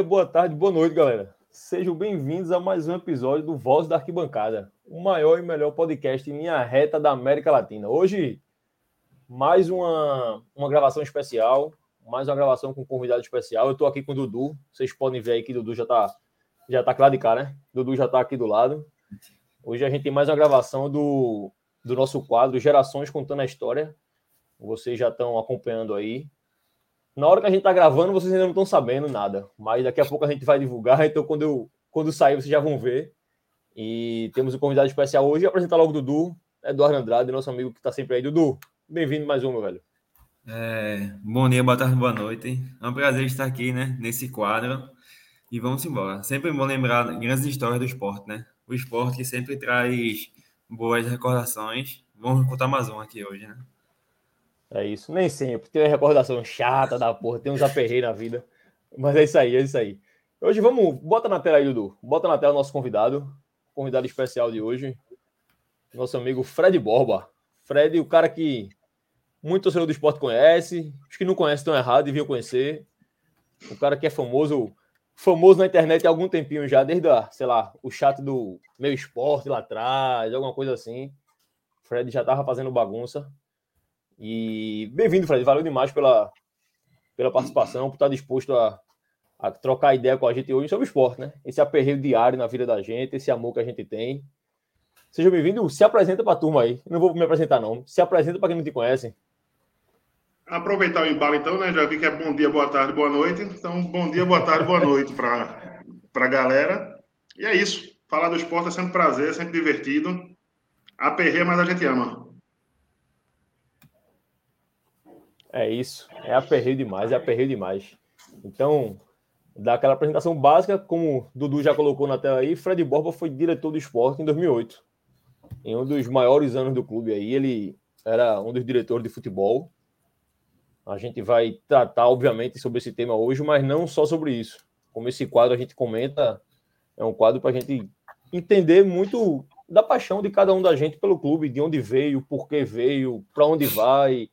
dia, boa tarde, boa noite, galera. Sejam bem-vindos a mais um episódio do Voz da Arquibancada, o maior e melhor podcast em linha reta da América Latina. Hoje, mais uma, uma gravação especial, mais uma gravação com um convidado especial. Eu estou aqui com o Dudu, vocês podem ver aí que o Dudu já está já tá claro de cara, né? Dudu já está aqui do lado. Hoje a gente tem mais uma gravação do, do nosso quadro Gerações Contando a História. Vocês já estão acompanhando aí. Na hora que a gente está gravando, vocês ainda não estão sabendo nada, mas daqui a pouco a gente vai divulgar, então quando, eu, quando sair vocês já vão ver. E temos um convidado especial hoje, apresentar logo o Dudu, Eduardo Andrade, nosso amigo que está sempre aí. Dudu, bem-vindo mais um, meu velho. É, bom dia, boa tarde, boa noite. É um prazer estar aqui, né, nesse quadro. E vamos embora. Sempre bom lembrar grandes histórias do esporte, né? O esporte que sempre traz boas recordações. Vamos contar mais um aqui hoje, né? É isso, nem sempre. Tem uma recordação chata da porra, tem uns aperreios na vida. Mas é isso aí, é isso aí. Hoje vamos. Bota na tela aí, Dudu. Bota na tela o nosso convidado. Convidado especial de hoje. Nosso amigo Fred Borba. Fred, o cara que muito torcedor do esporte conhece. Os que não conhecem estão errados, deviam conhecer. O cara que é famoso, famoso na internet há algum tempinho já, desde, a, sei lá, o chat do meu esporte lá atrás, alguma coisa assim. Fred já tava fazendo bagunça. E bem-vindo, Fred. Valeu demais pela, pela participação, por estar disposto a, a trocar ideia com a gente hoje sobre esporte, né? Esse aperreio diário na vida da gente, esse amor que a gente tem. Seja bem-vindo. Se apresenta para a turma aí. Não vou me apresentar, não. Se apresenta para quem não te conhece. Aproveitar o embalo, então, né? Já vi que é bom dia, boa tarde, boa noite. Então, bom dia, boa tarde, boa noite para a galera. E é isso. Falar do esporte é sempre prazer, é sempre divertido. Aperreia, mas a gente ama. É isso. É aperreio demais, é aperreio demais. Então, daquela apresentação básica, como o Dudu já colocou na tela aí, Fred Borba foi diretor do esporte em 2008. Em um dos maiores anos do clube aí, ele era um dos diretores de futebol. A gente vai tratar, obviamente, sobre esse tema hoje, mas não só sobre isso. Como esse quadro a gente comenta, é um quadro para a gente entender muito da paixão de cada um da gente pelo clube, de onde veio, por que veio, para onde vai,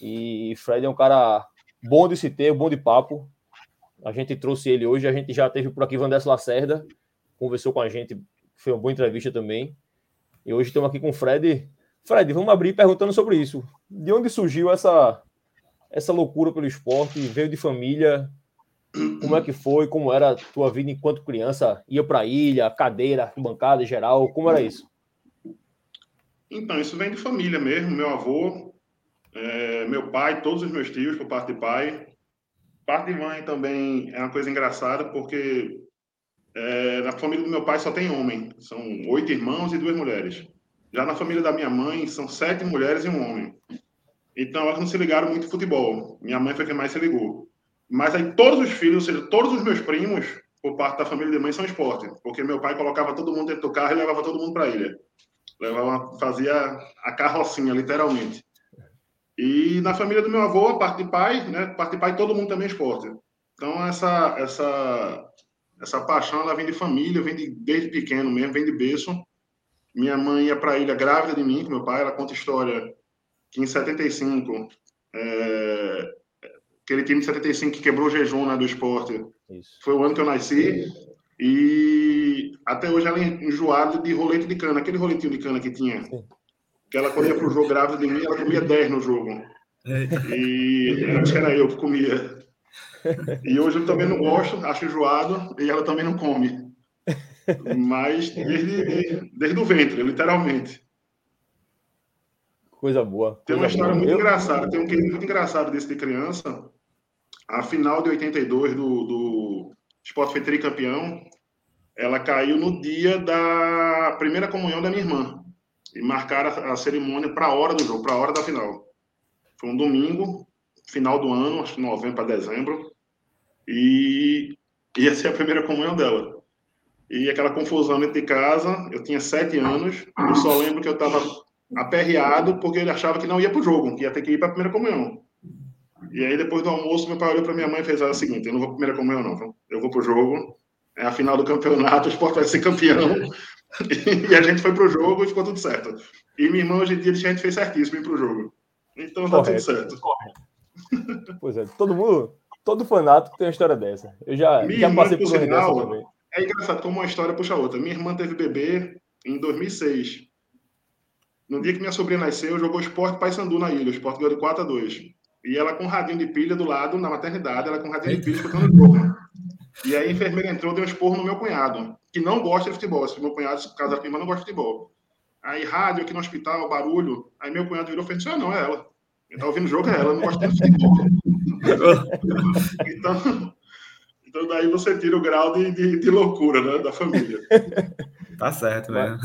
e Fred é um cara bom de se ter, bom de papo. A gente trouxe ele hoje, a gente já teve por aqui Vanessa Lacerda, conversou com a gente, foi uma boa entrevista também. E hoje estamos aqui com o Fred. Fred, vamos abrir perguntando sobre isso. De onde surgiu essa essa loucura pelo esporte? Veio de família? Como é que foi? Como era a tua vida enquanto criança? Ia para ilha, cadeira, bancada geral? Como era isso? Então, isso vem de família mesmo. Meu avô é, meu pai, todos os meus tios, por parte de pai. Parte de mãe também é uma coisa engraçada, porque é, na família do meu pai só tem homem. São oito irmãos e duas mulheres. Já na família da minha mãe, são sete mulheres e um homem. Então, elas não se ligaram muito em futebol. Minha mãe foi quem mais se ligou. Mas aí, todos os filhos, ou seja, todos os meus primos, por parte da família de mãe, são esporte. Porque meu pai colocava todo mundo dentro do carro e levava todo mundo para a ilha. Levava, fazia a carrocinha, literalmente. E na família do meu avô, a parte de pai, né? Parte de pai, todo mundo também é esporte. Então, essa, essa, essa paixão, ela vem de família, vem de, desde pequeno mesmo, vem de berço. Minha mãe ia para a ilha grávida de mim, com meu pai. Ela conta história que em 75, é, aquele time de 75 que quebrou o jejum né, do esporte, Isso. foi o ano que eu nasci. E até hoje ela é enjoada de rolete de cana, aquele roletinho de cana que tinha. Sim que ela, quando ia pro jogo grávida de mim, ela comia 10 no jogo. E antes era eu que comia. E hoje eu também não gosto, acho enjoado, e ela também não come. Mas desde, desde o ventre, literalmente. Coisa boa. Tem uma história boa. muito eu... engraçada, tem um que muito engraçado desse de criança. A final de 82 do, do Sport foi tricampeão, ela caiu no dia da primeira comunhão da minha irmã e marcaram a, a cerimônia para a hora do jogo, para a hora da final. Foi um domingo, final do ano, acho que novembro para dezembro, e ia ser a primeira comunhão dela. E aquela confusão dentro de casa, eu tinha sete anos, eu só lembro que eu estava aperreado porque ele achava que não ia para o jogo, que ia ter que ir para a primeira comunhão. E aí, depois do almoço, meu pai olhou para minha mãe e fez o seguinte: eu não vou para a primeira comunhão, não. Eu vou para o jogo, é a final do campeonato, o esporte vai ser campeão. E a gente foi pro jogo e ficou tudo certo. E minha irmã, hoje em dia, a gente fez certíssimo ir pro jogo. Então tá tudo certo. Correto. Pois é, todo mundo, todo fanático tem uma história dessa. Eu já, Minha já irmã, passei por por sinal, também. É engraçado como uma história puxa a outra. Minha irmã teve bebê em 2006. No dia que minha sobrinha nasceu, jogou esporte Paysandu na ilha. O esporte ganhou de 4 a 2. E ela com um radinho de pilha do lado, na maternidade, ela com um radinho de pilha escutando o jogo. E aí a enfermeira entrou, deu um esporro no meu cunhado, que não gosta de futebol. Esse meu cunhado, com minha irmã, não gosta de futebol. Aí rádio aqui no hospital, barulho. Aí meu cunhado virou e fez: Ah, não, é ela. Quem tá ouvindo o jogo é ela, não gosta de futebol. então, então daí você tira o grau de, de, de loucura né, da família. Tá certo, velho.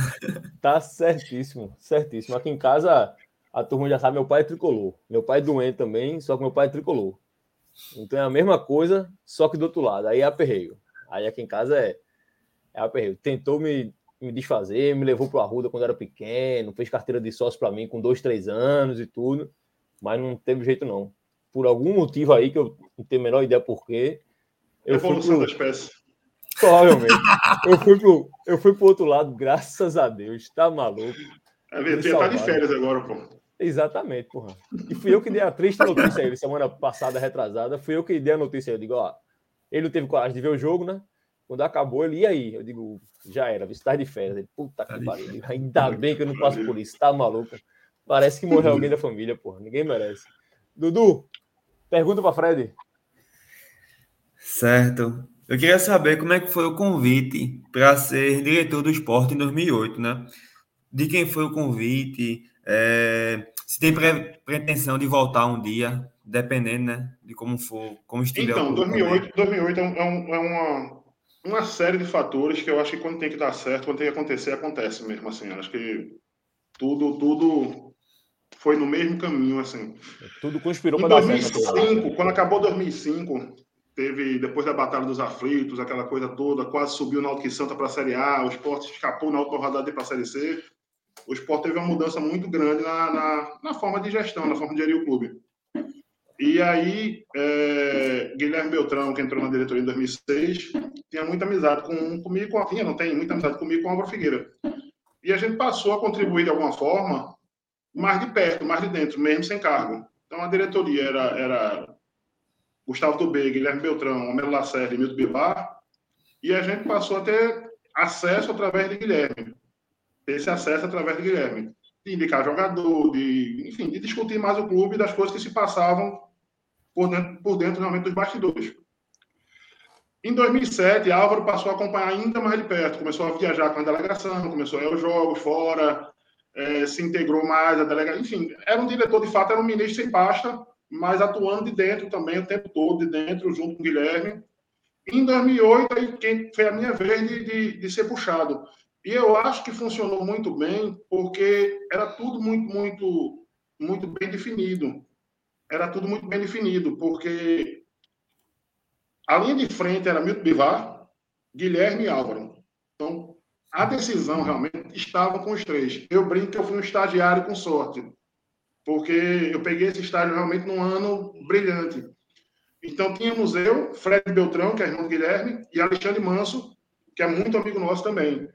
Tá certíssimo, certíssimo. Aqui em casa, a turma já sabe, meu pai é tricolor. Meu pai é doente também, só que meu pai é tricolor. Então é a mesma coisa, só que do outro lado. Aí é aperreio. Aí aqui em casa é, é aperreio. Tentou me, me desfazer, me levou pro Arruda quando era pequeno, fez carteira de sócio para mim com dois, três anos e tudo, mas não teve jeito não. Por algum motivo aí que eu não tenho a menor ideia por quê. Eu fui Evolução pro, da espécie. provavelmente. eu fui pro eu fui pro outro lado, graças a Deus. Tá maluco? VT tá de férias agora, pô. Exatamente, porra. E fui eu que dei a triste notícia a ele semana passada, retrasada. Fui eu que dei a notícia. Eu digo, ó, ele não teve coragem de ver o jogo, né? Quando acabou, ele, e aí? Eu digo, já era, você tá de férias. Ele, puta Tá que de pariu. Ainda bem que eu não passo por isso, tá maluco? Parece que morreu alguém da família, porra. Ninguém merece. Dudu, pergunta pra Fred. Certo. Eu queria saber como é que foi o convite para ser diretor do esporte em 2008, né? De quem foi o convite? É, se tem pre- pretensão de voltar um dia, dependendo, né? De como for, como estiver Então, o clube 2008, 2008 é, um- é um- é uma, uma série de fatores que eu acho que quando tem que dar certo, quando tem que acontecer, acontece mesmo, assim. Eu Acho que tudo, tudo foi no mesmo caminho, assim. Tudo conspirou para dar certo. naquele ano. 2005, quando acabou 2005, teve, depois da Batalha dos Aflitos, aquela coisa toda, quase subiu o Náutico Santa para a Série A, o Sport escapou na última rodada para a Série C. O Sport teve uma mudança muito grande na, na, na forma de gestão, na forma de gerir o clube. E aí, é, Guilherme Beltrão, que entrou na diretoria em 2006, tinha muita amizade com, comigo, com a tinha, não tem muita amizade comigo com a Álvaro Figueira. E a gente passou a contribuir de alguma forma, mais de perto, mais de dentro, mesmo sem cargo. Então, a diretoria era, era Gustavo Dubê, Guilherme Beltrão, Homero Lacerda e Milton Bivar, e a gente passou a ter acesso através de Guilherme. Esse acesso através de Guilherme. De indicar jogador, de, enfim, de discutir mais o clube das coisas que se passavam por dentro, por dentro realmente dos bastidores. Em 2007, Álvaro passou a acompanhar ainda mais de perto, começou a viajar com a delegação, começou a ir aos jogos fora, eh, se integrou mais à delegação. Enfim, era um diretor, de fato, era um ministro sem pasta, mas atuando de dentro também, o tempo todo, de dentro, junto com o Guilherme. Em 2008, aí quem foi a minha vez de, de, de ser puxado. E eu acho que funcionou muito bem, porque era tudo muito, muito, muito bem definido. Era tudo muito bem definido, porque a linha de frente era Milton Bivar, Guilherme e Álvaro. Então, a decisão realmente estava com os três. Eu brinco que eu fui um estagiário com sorte, porque eu peguei esse estágio realmente num ano brilhante. Então, tínhamos eu, Fred Beltrão, que é irmão do Guilherme, e Alexandre Manso, que é muito amigo nosso também.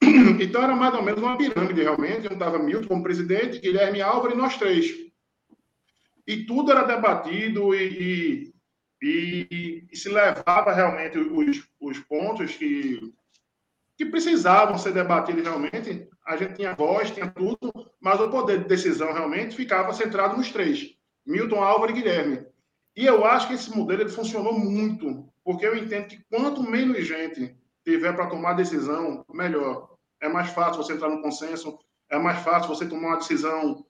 Então, era mais ou menos uma pirâmide, realmente. Eu estava Milton como presidente, Guilherme Álvaro e nós três. E tudo era debatido e, e, e, e se levava realmente os, os pontos que, que precisavam ser debatidos realmente. A gente tinha voz, tinha tudo, mas o poder de decisão realmente ficava centrado nos três: Milton, Álvaro e Guilherme. E eu acho que esse modelo ele funcionou muito, porque eu entendo que quanto menos gente tiver para tomar decisão, melhor. É mais fácil você entrar no consenso, é mais fácil você tomar uma decisão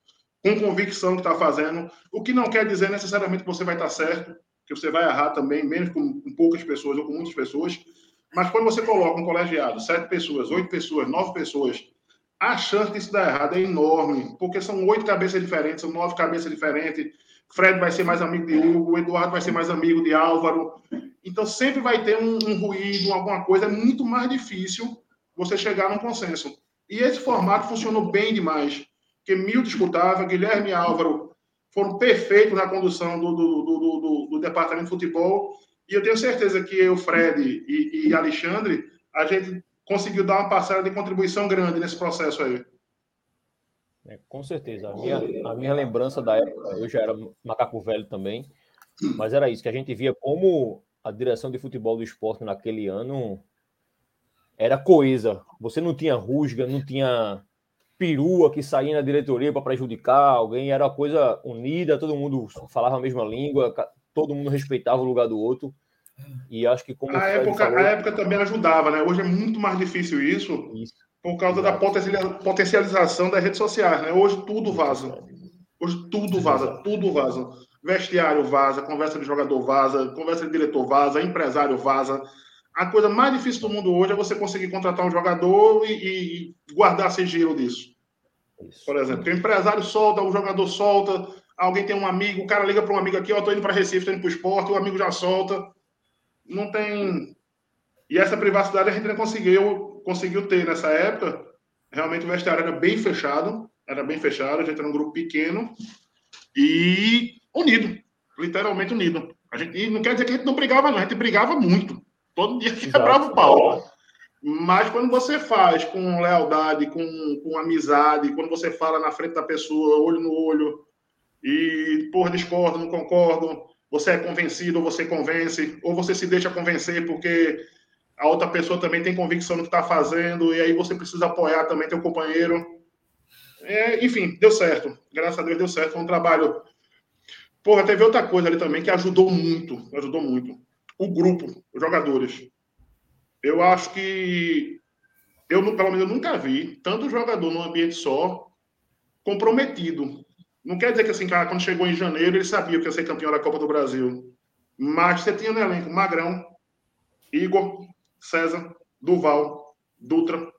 com convicção que está fazendo, o que não quer dizer necessariamente que você vai estar certo, que você vai errar também, menos com, com poucas pessoas ou com muitas pessoas, mas quando você coloca um colegiado, sete pessoas, oito pessoas, nove pessoas, a chance disso dar errado é enorme, porque são oito cabeças diferentes, são nove cabeças diferentes, Fred vai ser mais amigo de Hugo, Eduardo vai ser mais amigo de Álvaro, então sempre vai ter um, um ruído, alguma coisa, é muito mais difícil você chegar num consenso. E esse formato funcionou bem demais que Milton disputava, Guilherme e Álvaro foram perfeitos na condução do, do, do, do, do departamento de futebol. E eu tenho certeza que eu, Fred e, e Alexandre, a gente conseguiu dar uma parcela de contribuição grande nesse processo aí. É, com certeza. A minha, a minha lembrança da época, eu já era macaco velho também. Mas era isso, que a gente via como a direção de futebol do esporte naquele ano era coesa. Você não tinha rusga, não tinha perua que saía na diretoria para prejudicar alguém, era uma coisa unida, todo mundo falava a mesma língua, todo mundo respeitava o lugar do outro. E acho que como a época, falou... a época também ajudava, né? Hoje é muito mais difícil isso, isso. por causa da potencialização das redes sociais, né? Hoje tudo vaza. Hoje tudo vaza, tudo vaza. Vestiário vaza, conversa de jogador vaza, conversa de diretor vaza, empresário vaza. A coisa mais difícil do mundo hoje é você conseguir contratar um jogador e, e guardar sigilo disso. Isso. Por exemplo, o empresário solta, o jogador solta, alguém tem um amigo, o cara liga para um amigo aqui, ó, tô indo para Recife, tô indo para o esporte, o amigo já solta. Não tem. E essa privacidade a gente não conseguiu, conseguiu ter nessa época. Realmente o vestiário era bem fechado, era bem fechado, a gente era um grupo pequeno e unido, literalmente unido. A gente, e não quer dizer que a gente não brigava, não, a gente brigava muito. Todo dia quebrava o pau. Mas quando você faz com lealdade, com, com amizade, quando você fala na frente da pessoa, olho no olho, e, por discordo, não concordo, você é convencido ou você convence, ou você se deixa convencer porque a outra pessoa também tem convicção no que está fazendo, e aí você precisa apoiar também teu companheiro. É, enfim, deu certo. Graças a Deus deu certo. Foi um trabalho. Porra, teve outra coisa ali também que ajudou muito. Ajudou muito. O grupo, os jogadores. Eu acho que eu, pelo menos, eu nunca vi tanto jogador num ambiente só comprometido. Não quer dizer que assim, cara, quando chegou em janeiro, ele sabia que ia ser campeão da Copa do Brasil. Mas você tinha no elenco Magrão, Igor, César, Duval, Dutra.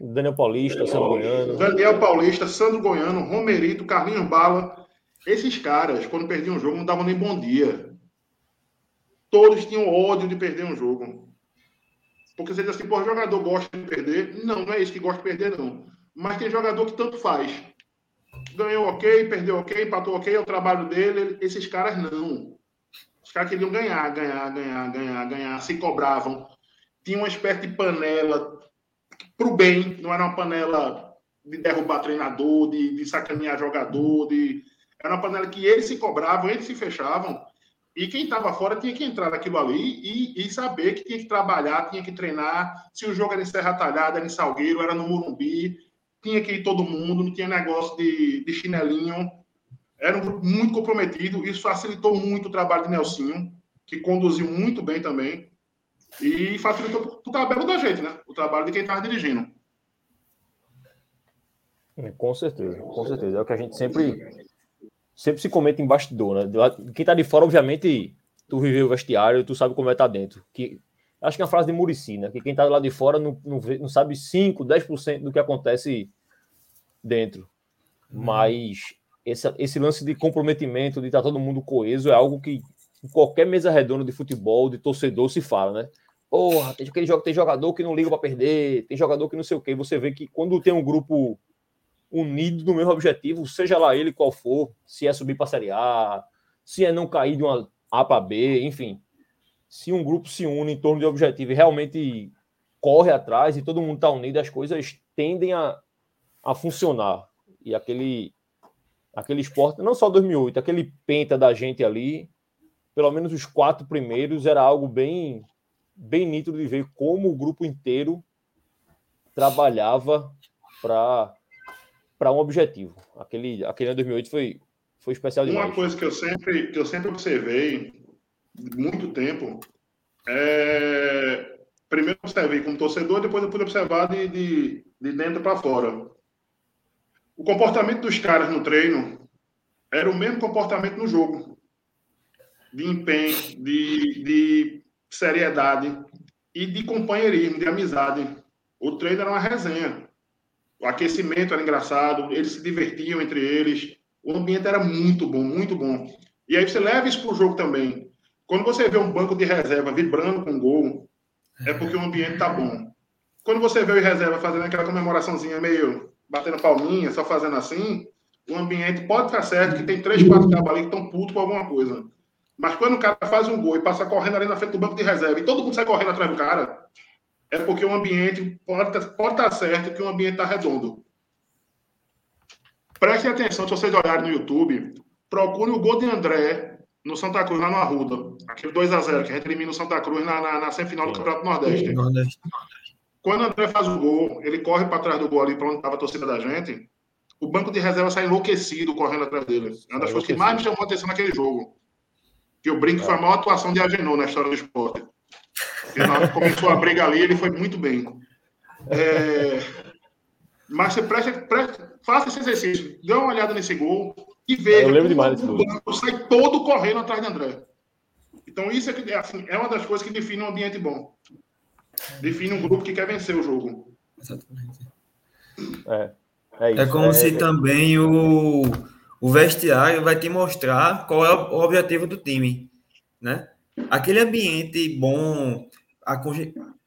Daniel Paulista, Sandro Goiano. Daniel Paulista, Sandro Goiano, Romerito, Carlinhos Bala. Esses caras, quando perdiam um jogo, não davam nem bom dia. Todos tinham ódio de perder um jogo. Porque você diz assim, pô, jogador gosta de perder. Não, não é isso que gosta de perder, não. Mas tem jogador que tanto faz. Ganhou ok, perdeu ok, empatou ok, é o trabalho dele. Esses caras não. Os caras queriam ganhar, ganhar, ganhar, ganhar, ganhar, se cobravam. Tinha uma espécie de panela para o bem, não era uma panela de derrubar treinador, de, de sacanear jogador, de... era uma panela que eles se cobravam, eles se fechavam, e quem estava fora tinha que entrar naquilo ali e, e, saber que tinha que trabalhar, tinha que treinar. Se o jogo era em Serra Talhada, era em Salgueiro, era no Murumbi, tinha que ir todo mundo, não tinha negócio de, de chinelinho. Era um grupo muito comprometido, isso facilitou muito o trabalho de Nelsinho, que conduziu muito bem também. E facilitou o trabalho da gente, né? O trabalho de quem estava dirigindo. É, com certeza, com certeza. É o que a gente sempre, sempre se comenta em bastidor, né? Quem está de fora, obviamente, tu viveu o vestiário, tu sabe como é tá dentro. Que, acho que é uma frase de Murici, né? Que quem está lá de fora não, não, vê, não sabe 5, 10% do que acontece dentro. Uhum. Mas esse, esse lance de comprometimento, de estar tá todo mundo coeso, é algo que em qualquer mesa redonda de futebol, de torcedor, se fala, né? Porra, tem, aquele, tem jogador que não liga para perder, tem jogador que não sei o quê. Você vê que quando tem um grupo unido no mesmo objetivo, seja lá ele qual for, se é subir para a Série A, se é não cair de uma A para B, enfim. Se um grupo se une em torno de objetivo e realmente corre atrás e todo mundo está unido, as coisas tendem a, a funcionar. E aquele, aquele esporte, não só 2008, aquele penta da gente ali, pelo menos os quatro primeiros, era algo bem, bem nítido de ver como o grupo inteiro trabalhava para para um objetivo. Aquele, aquele ano 2008 foi, foi especial demais. Uma coisa que eu sempre, que eu sempre observei, muito tempo, é... primeiro observei como torcedor, depois eu pude observar de, de, de dentro para fora. O comportamento dos caras no treino era o mesmo comportamento no jogo. De empenho, de, de seriedade e de companheirismo, de amizade. O treino era uma resenha. O aquecimento era engraçado, eles se divertiam entre eles. O ambiente era muito bom, muito bom. E aí você leva isso para o jogo também. Quando você vê um banco de reserva vibrando com gol, é porque o ambiente tá bom. Quando você vê o reserva fazendo aquela comemoraçãozinha meio batendo palminha, só fazendo assim, o ambiente pode estar certo que tem três, quatro cabos ali que estão putos com alguma coisa. Mas quando o cara faz um gol e passa correndo ali na frente do banco de reserva e todo mundo sai correndo atrás do cara, é porque o ambiente pode, pode estar certo que o ambiente está redondo. Prestem atenção, se vocês olharem no YouTube, procure o gol de André no Santa Cruz, lá no Arruda. Aquele 2x0 que a gente elimina o Santa Cruz na, na, na semifinal do Campeonato Nordeste. Nordeste. Quando o André faz o gol, ele corre para trás do gol ali, para onde estava a torcida da gente. O banco de reserva sai enlouquecido correndo atrás dele. É uma das coisas que mais me chamou a atenção naquele jogo. Que eu brinco é. foi a maior atuação de Agenor na história do esporte. Que começou a briga ali, ele foi muito bem. É... Mas você preste, preste, faça esse exercício. Dê uma olhada nesse gol e veja. Eu lembro demais desse gol. O banco sai todo correndo atrás de André. Então, isso é, que, assim, é uma das coisas que define um ambiente bom. Define um grupo que quer vencer o jogo. Exatamente. É, é, é como é, se é... também o, o vestiário vai te mostrar qual é o objetivo do time, né? Aquele ambiente bom, a,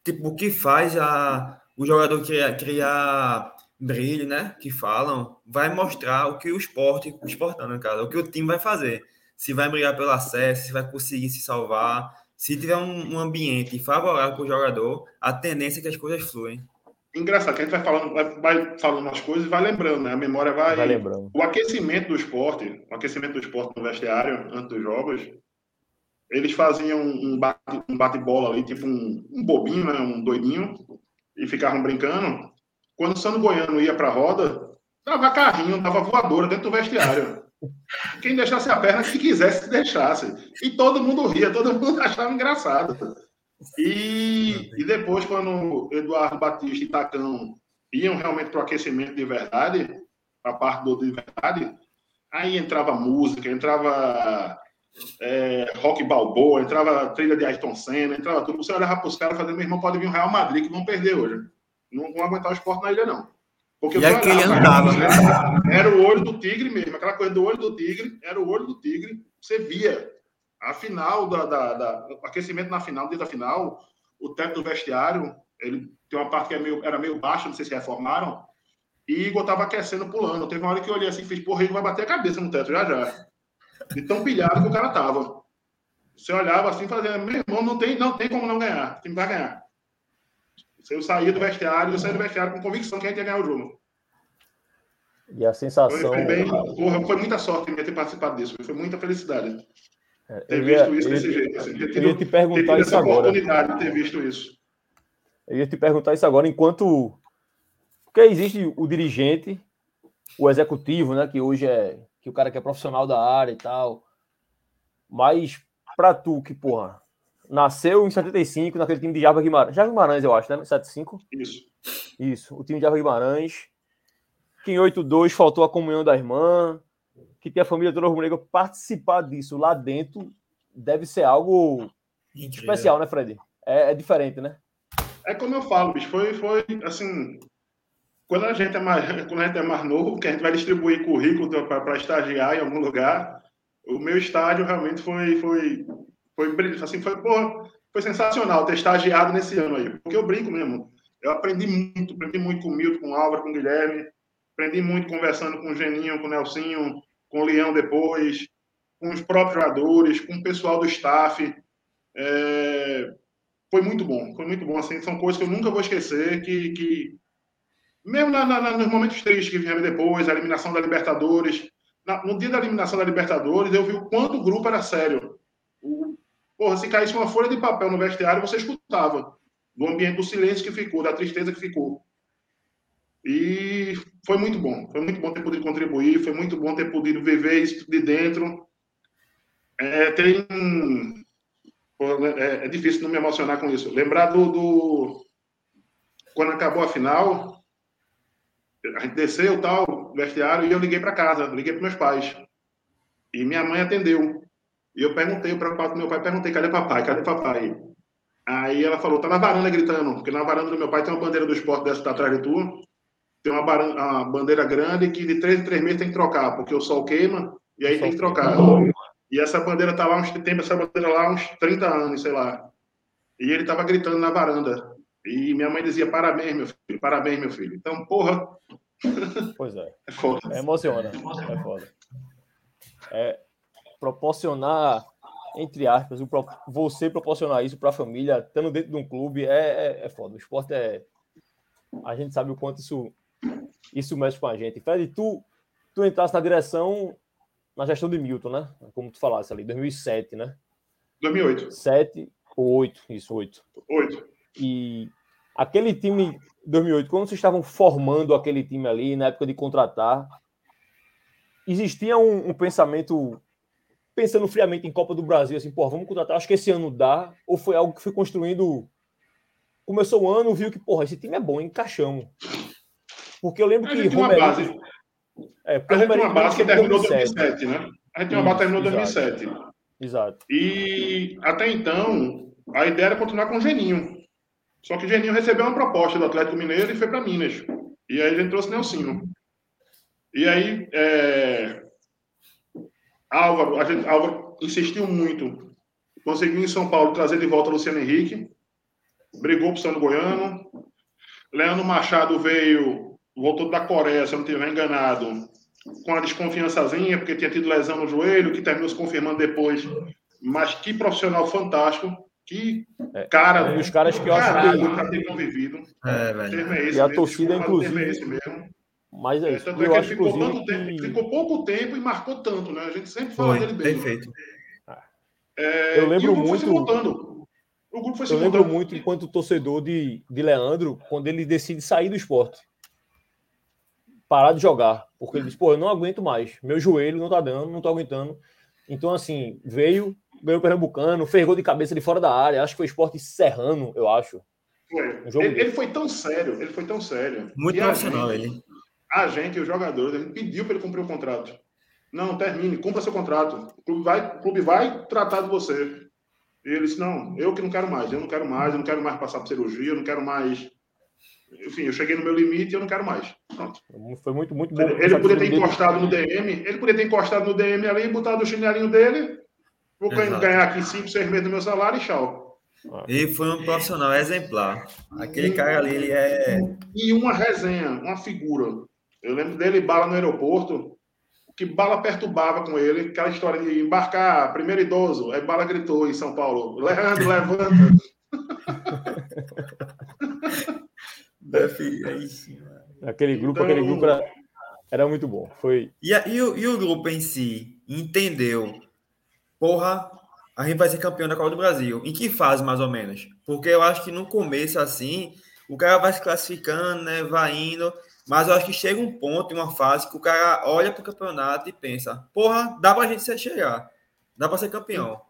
tipo, o que faz a, o jogador criar, criar brilho, né? Que falam, vai mostrar o que o esporte, o esportando, no caso, o que o time vai fazer. Se vai brigar pelo acesso, se vai conseguir se salvar. Se tiver um, um ambiente favorável para o jogador, a tendência é que as coisas fluem. Engraçado, que a gente vai falando, vai, vai falando as coisas e vai lembrando, né? A memória vai. Vai lembrando. O aquecimento do esporte, o aquecimento do esporte no vestiário, antes dos jogos, eles faziam um bate-bola um bate ali, tipo um, um bobinho, né? Um doidinho, e ficavam brincando. Quando o Sano Goiano ia para a roda, dava carrinho, dava voadora dentro do vestiário. Quem deixasse a perna, se quisesse, deixasse. E todo mundo ria, todo mundo achava engraçado. E, e depois, quando Eduardo Batista e Tacão iam realmente para o aquecimento de verdade, a parte do de verdade, aí entrava música, entrava é, rock balboa, entrava trilha de Ayrton Senna, entrava tudo. Você olhava para os caras fazendo, meu irmão, pode vir um Real Madrid que vão perder hoje. Não vão aguentar o esporte na ilha, não. Porque e aquele andava, né? Era o olho do tigre mesmo, aquela coisa do olho do tigre, era o olho do tigre, você via. A final da, da, da aquecimento na final, dia da final, o teto do vestiário, ele tem uma parte que é meio, era meio baixa, não sei se reformaram, e Igor tava aquecendo, pulando. Teve uma hora que eu olhei assim e fiz, porra, Igor vai bater a cabeça no teto já já. De tão pilhado que o cara tava. Você olhava assim, fazendo, meu irmão, não tem, não tem como não ganhar. O time vai ganhar. Eu saía do vestiário, eu saía do vestiário com convicção que a gente ia ganhar o jogo. E a sensação. Foi, bem, porra, foi muita sorte em ter participado disso, foi muita felicidade. É, ter visto ia, isso desse jeito. Assim, eu ia te perguntar isso agora. oportunidade de ter visto isso. Eu ia te perguntar isso agora, enquanto. Porque existe o dirigente, o executivo, né? Que hoje é. Que o cara que é profissional da área e tal. Mas, pra tu, que, porra, nasceu em 75 naquele time de Java Guimarães. Java Guimarães, eu acho, né? 75? Isso. Isso, o time de Java Guimarães. Que em 82 faltou a comunhão da irmã. Que tem a família toda rubro-negra. Participar disso lá dentro deve ser algo Incrível. especial, né, Fred? É, é, diferente, né? É como eu falo, bicho. Foi, foi assim. Quando a gente é mais, quando a gente é mais novo, que a gente vai distribuir currículo para estagiar em algum lugar, o meu estádio realmente foi, foi foi brilhante, assim, foi, porra, foi sensacional ter estagiado nesse ano aí, porque eu brinco mesmo. Eu aprendi muito, aprendi muito com o Milton, com o Álvaro, com o Guilherme, aprendi muito conversando com o Geninho, com o Nelsinho, com o Leão depois, com os próprios jogadores, com o pessoal do staff. É... Foi muito bom, foi muito bom. Assim, são coisas que eu nunca vou esquecer, que, que... mesmo na, na, nos momentos tristes que vieram depois, a eliminação da Libertadores, na, no dia da eliminação da Libertadores, eu vi o quanto o grupo era sério. O, Porra, se caísse uma folha de papel no vestiário, você escutava. Do ambiente do silêncio que ficou, da tristeza que ficou. E foi muito bom. Foi muito bom ter podido contribuir, foi muito bom ter podido viver isso de dentro. É, tem. É, é, difícil não me emocionar com isso. Lembrar do, do. Quando acabou a final, a gente desceu tal, vestiário, e eu liguei para casa, liguei para meus pais. E minha mãe atendeu. E eu perguntei para o meu pai, perguntei, cadê papai? Cadê papai? Aí ela falou, tá na varanda gritando, porque na varanda do meu pai tem uma bandeira do esporte dessa que tá atrás de tu. Tem uma, baranda, uma bandeira grande que de três em três meses tem que trocar, porque o sol queima e aí tem que trocar. E essa bandeira tá lá, uns, tem essa bandeira lá uns 30 anos, sei lá. E ele tava gritando na varanda. E minha mãe dizia, parabéns, meu filho, parabéns, meu filho. Então, porra. Pois é. É foda. É emociona. É foda. É, proporcionar, entre aspas, você proporcionar isso para a família, estando dentro de um clube, é, é, é foda. O esporte é. A gente sabe o quanto isso, isso mexe com a gente. Fred, tu, tu entraste na direção na gestão de Milton, né? Como tu falasse ali, 2007, né? 2008. 7 ou 8, isso, 8. 8. E aquele time 2008, quando vocês estavam formando aquele time ali, na época de contratar, existia um, um pensamento, pensando friamente em Copa do Brasil, assim, pô, vamos contratar, acho que esse ano dá, ou foi algo que foi construindo. Começou o ano, viu que, porra, esse time é bom, encaixamos. Porque eu lembro A que Romerinho- base. É, A gente tem Romerinho uma base que terminou em 2007. 2007, né? A gente tem uma base que terminou em Isso, 2007. Exato. E até então, a ideia era continuar com o Geninho. Só que o Geninho recebeu uma proposta do Atlético Mineiro e foi para Minas. E aí gente trouxe Nelsinho. E aí, é... Álvaro, a gente, Álvaro insistiu muito. Conseguiu em São Paulo trazer de volta o Luciano Henrique. Brigou pro Sano Goiano. Leandro Machado veio, voltou da Coreia, se eu não estiver enganado, com a desconfiançazinha, porque tinha tido lesão no joelho, que terminou se confirmando depois. Mas que profissional fantástico. Que É, cara. um dos caras que eu acho que- pra ter convivido. É, velho. é E a mesmo, torcida, mas o termo inclusive, é esse mesmo. Mas é É, isso. é Eu acho, ficou, inclusive, tempo, que... ficou pouco tempo e marcou tanto, né? A gente sempre fala Foi, dele bem. perfeito. É, Eu lembro e o grupo foi se muito- montando. O grupo foi se Eu lembro montando. muito, enquanto torcedor de, de Leandro, quando ele decide sair do esporte. Parar de jogar. Porque ele diz, pô, eu não aguento mais. Meu joelho não tá dando, não tô aguentando. Então, assim, veio, ganhou o Pernambucano, fez gol de cabeça de fora da área. Acho que foi esporte serrano, eu acho. Foi. Jogo Ele, ele foi tão sério, ele foi tão sério. Muito profissional ele. A gente, os jogadores, a gente pediu para ele cumprir o contrato. Não, termine, cumpra seu contrato. O clube vai, o clube vai tratar de você. E ele disse: Não, eu que não quero mais, eu não quero mais, eu não quero mais passar por cirurgia, eu não quero mais. Enfim, eu cheguei no meu limite e eu não quero mais. Pronto. Foi muito, muito bom. Ele podia ter Dele- encostado no DM, ele podia ter encostado no DM ali, botado o chinelinho dele, vou ganhar Exato. ganhar aqui 5, 6 meses do meu salário e tchau. Ele foi um profissional exemplar. Aquele cara ali, ele é. E uma resenha, uma figura. Eu lembro dele bala no aeroporto, que bala perturbava com ele, aquela história de embarcar, primeiro idoso, aí bala gritou em São Paulo, Leandro, levanta. Aquele grupo, Então- aquele grupo era, era muito bom. Foi. E, a- e o, e o grupo em si entendeu? Porra, a gente vai ser campeão da Copa do Brasil. Em que fase, mais ou menos? Porque eu acho que no começo, assim, o cara vai se classificando, né? Vai indo. Mas eu acho que chega um ponto, em uma fase, que o cara olha pro campeonato e pensa: porra, dá pra gente se chegar. Dá pra ser campeão.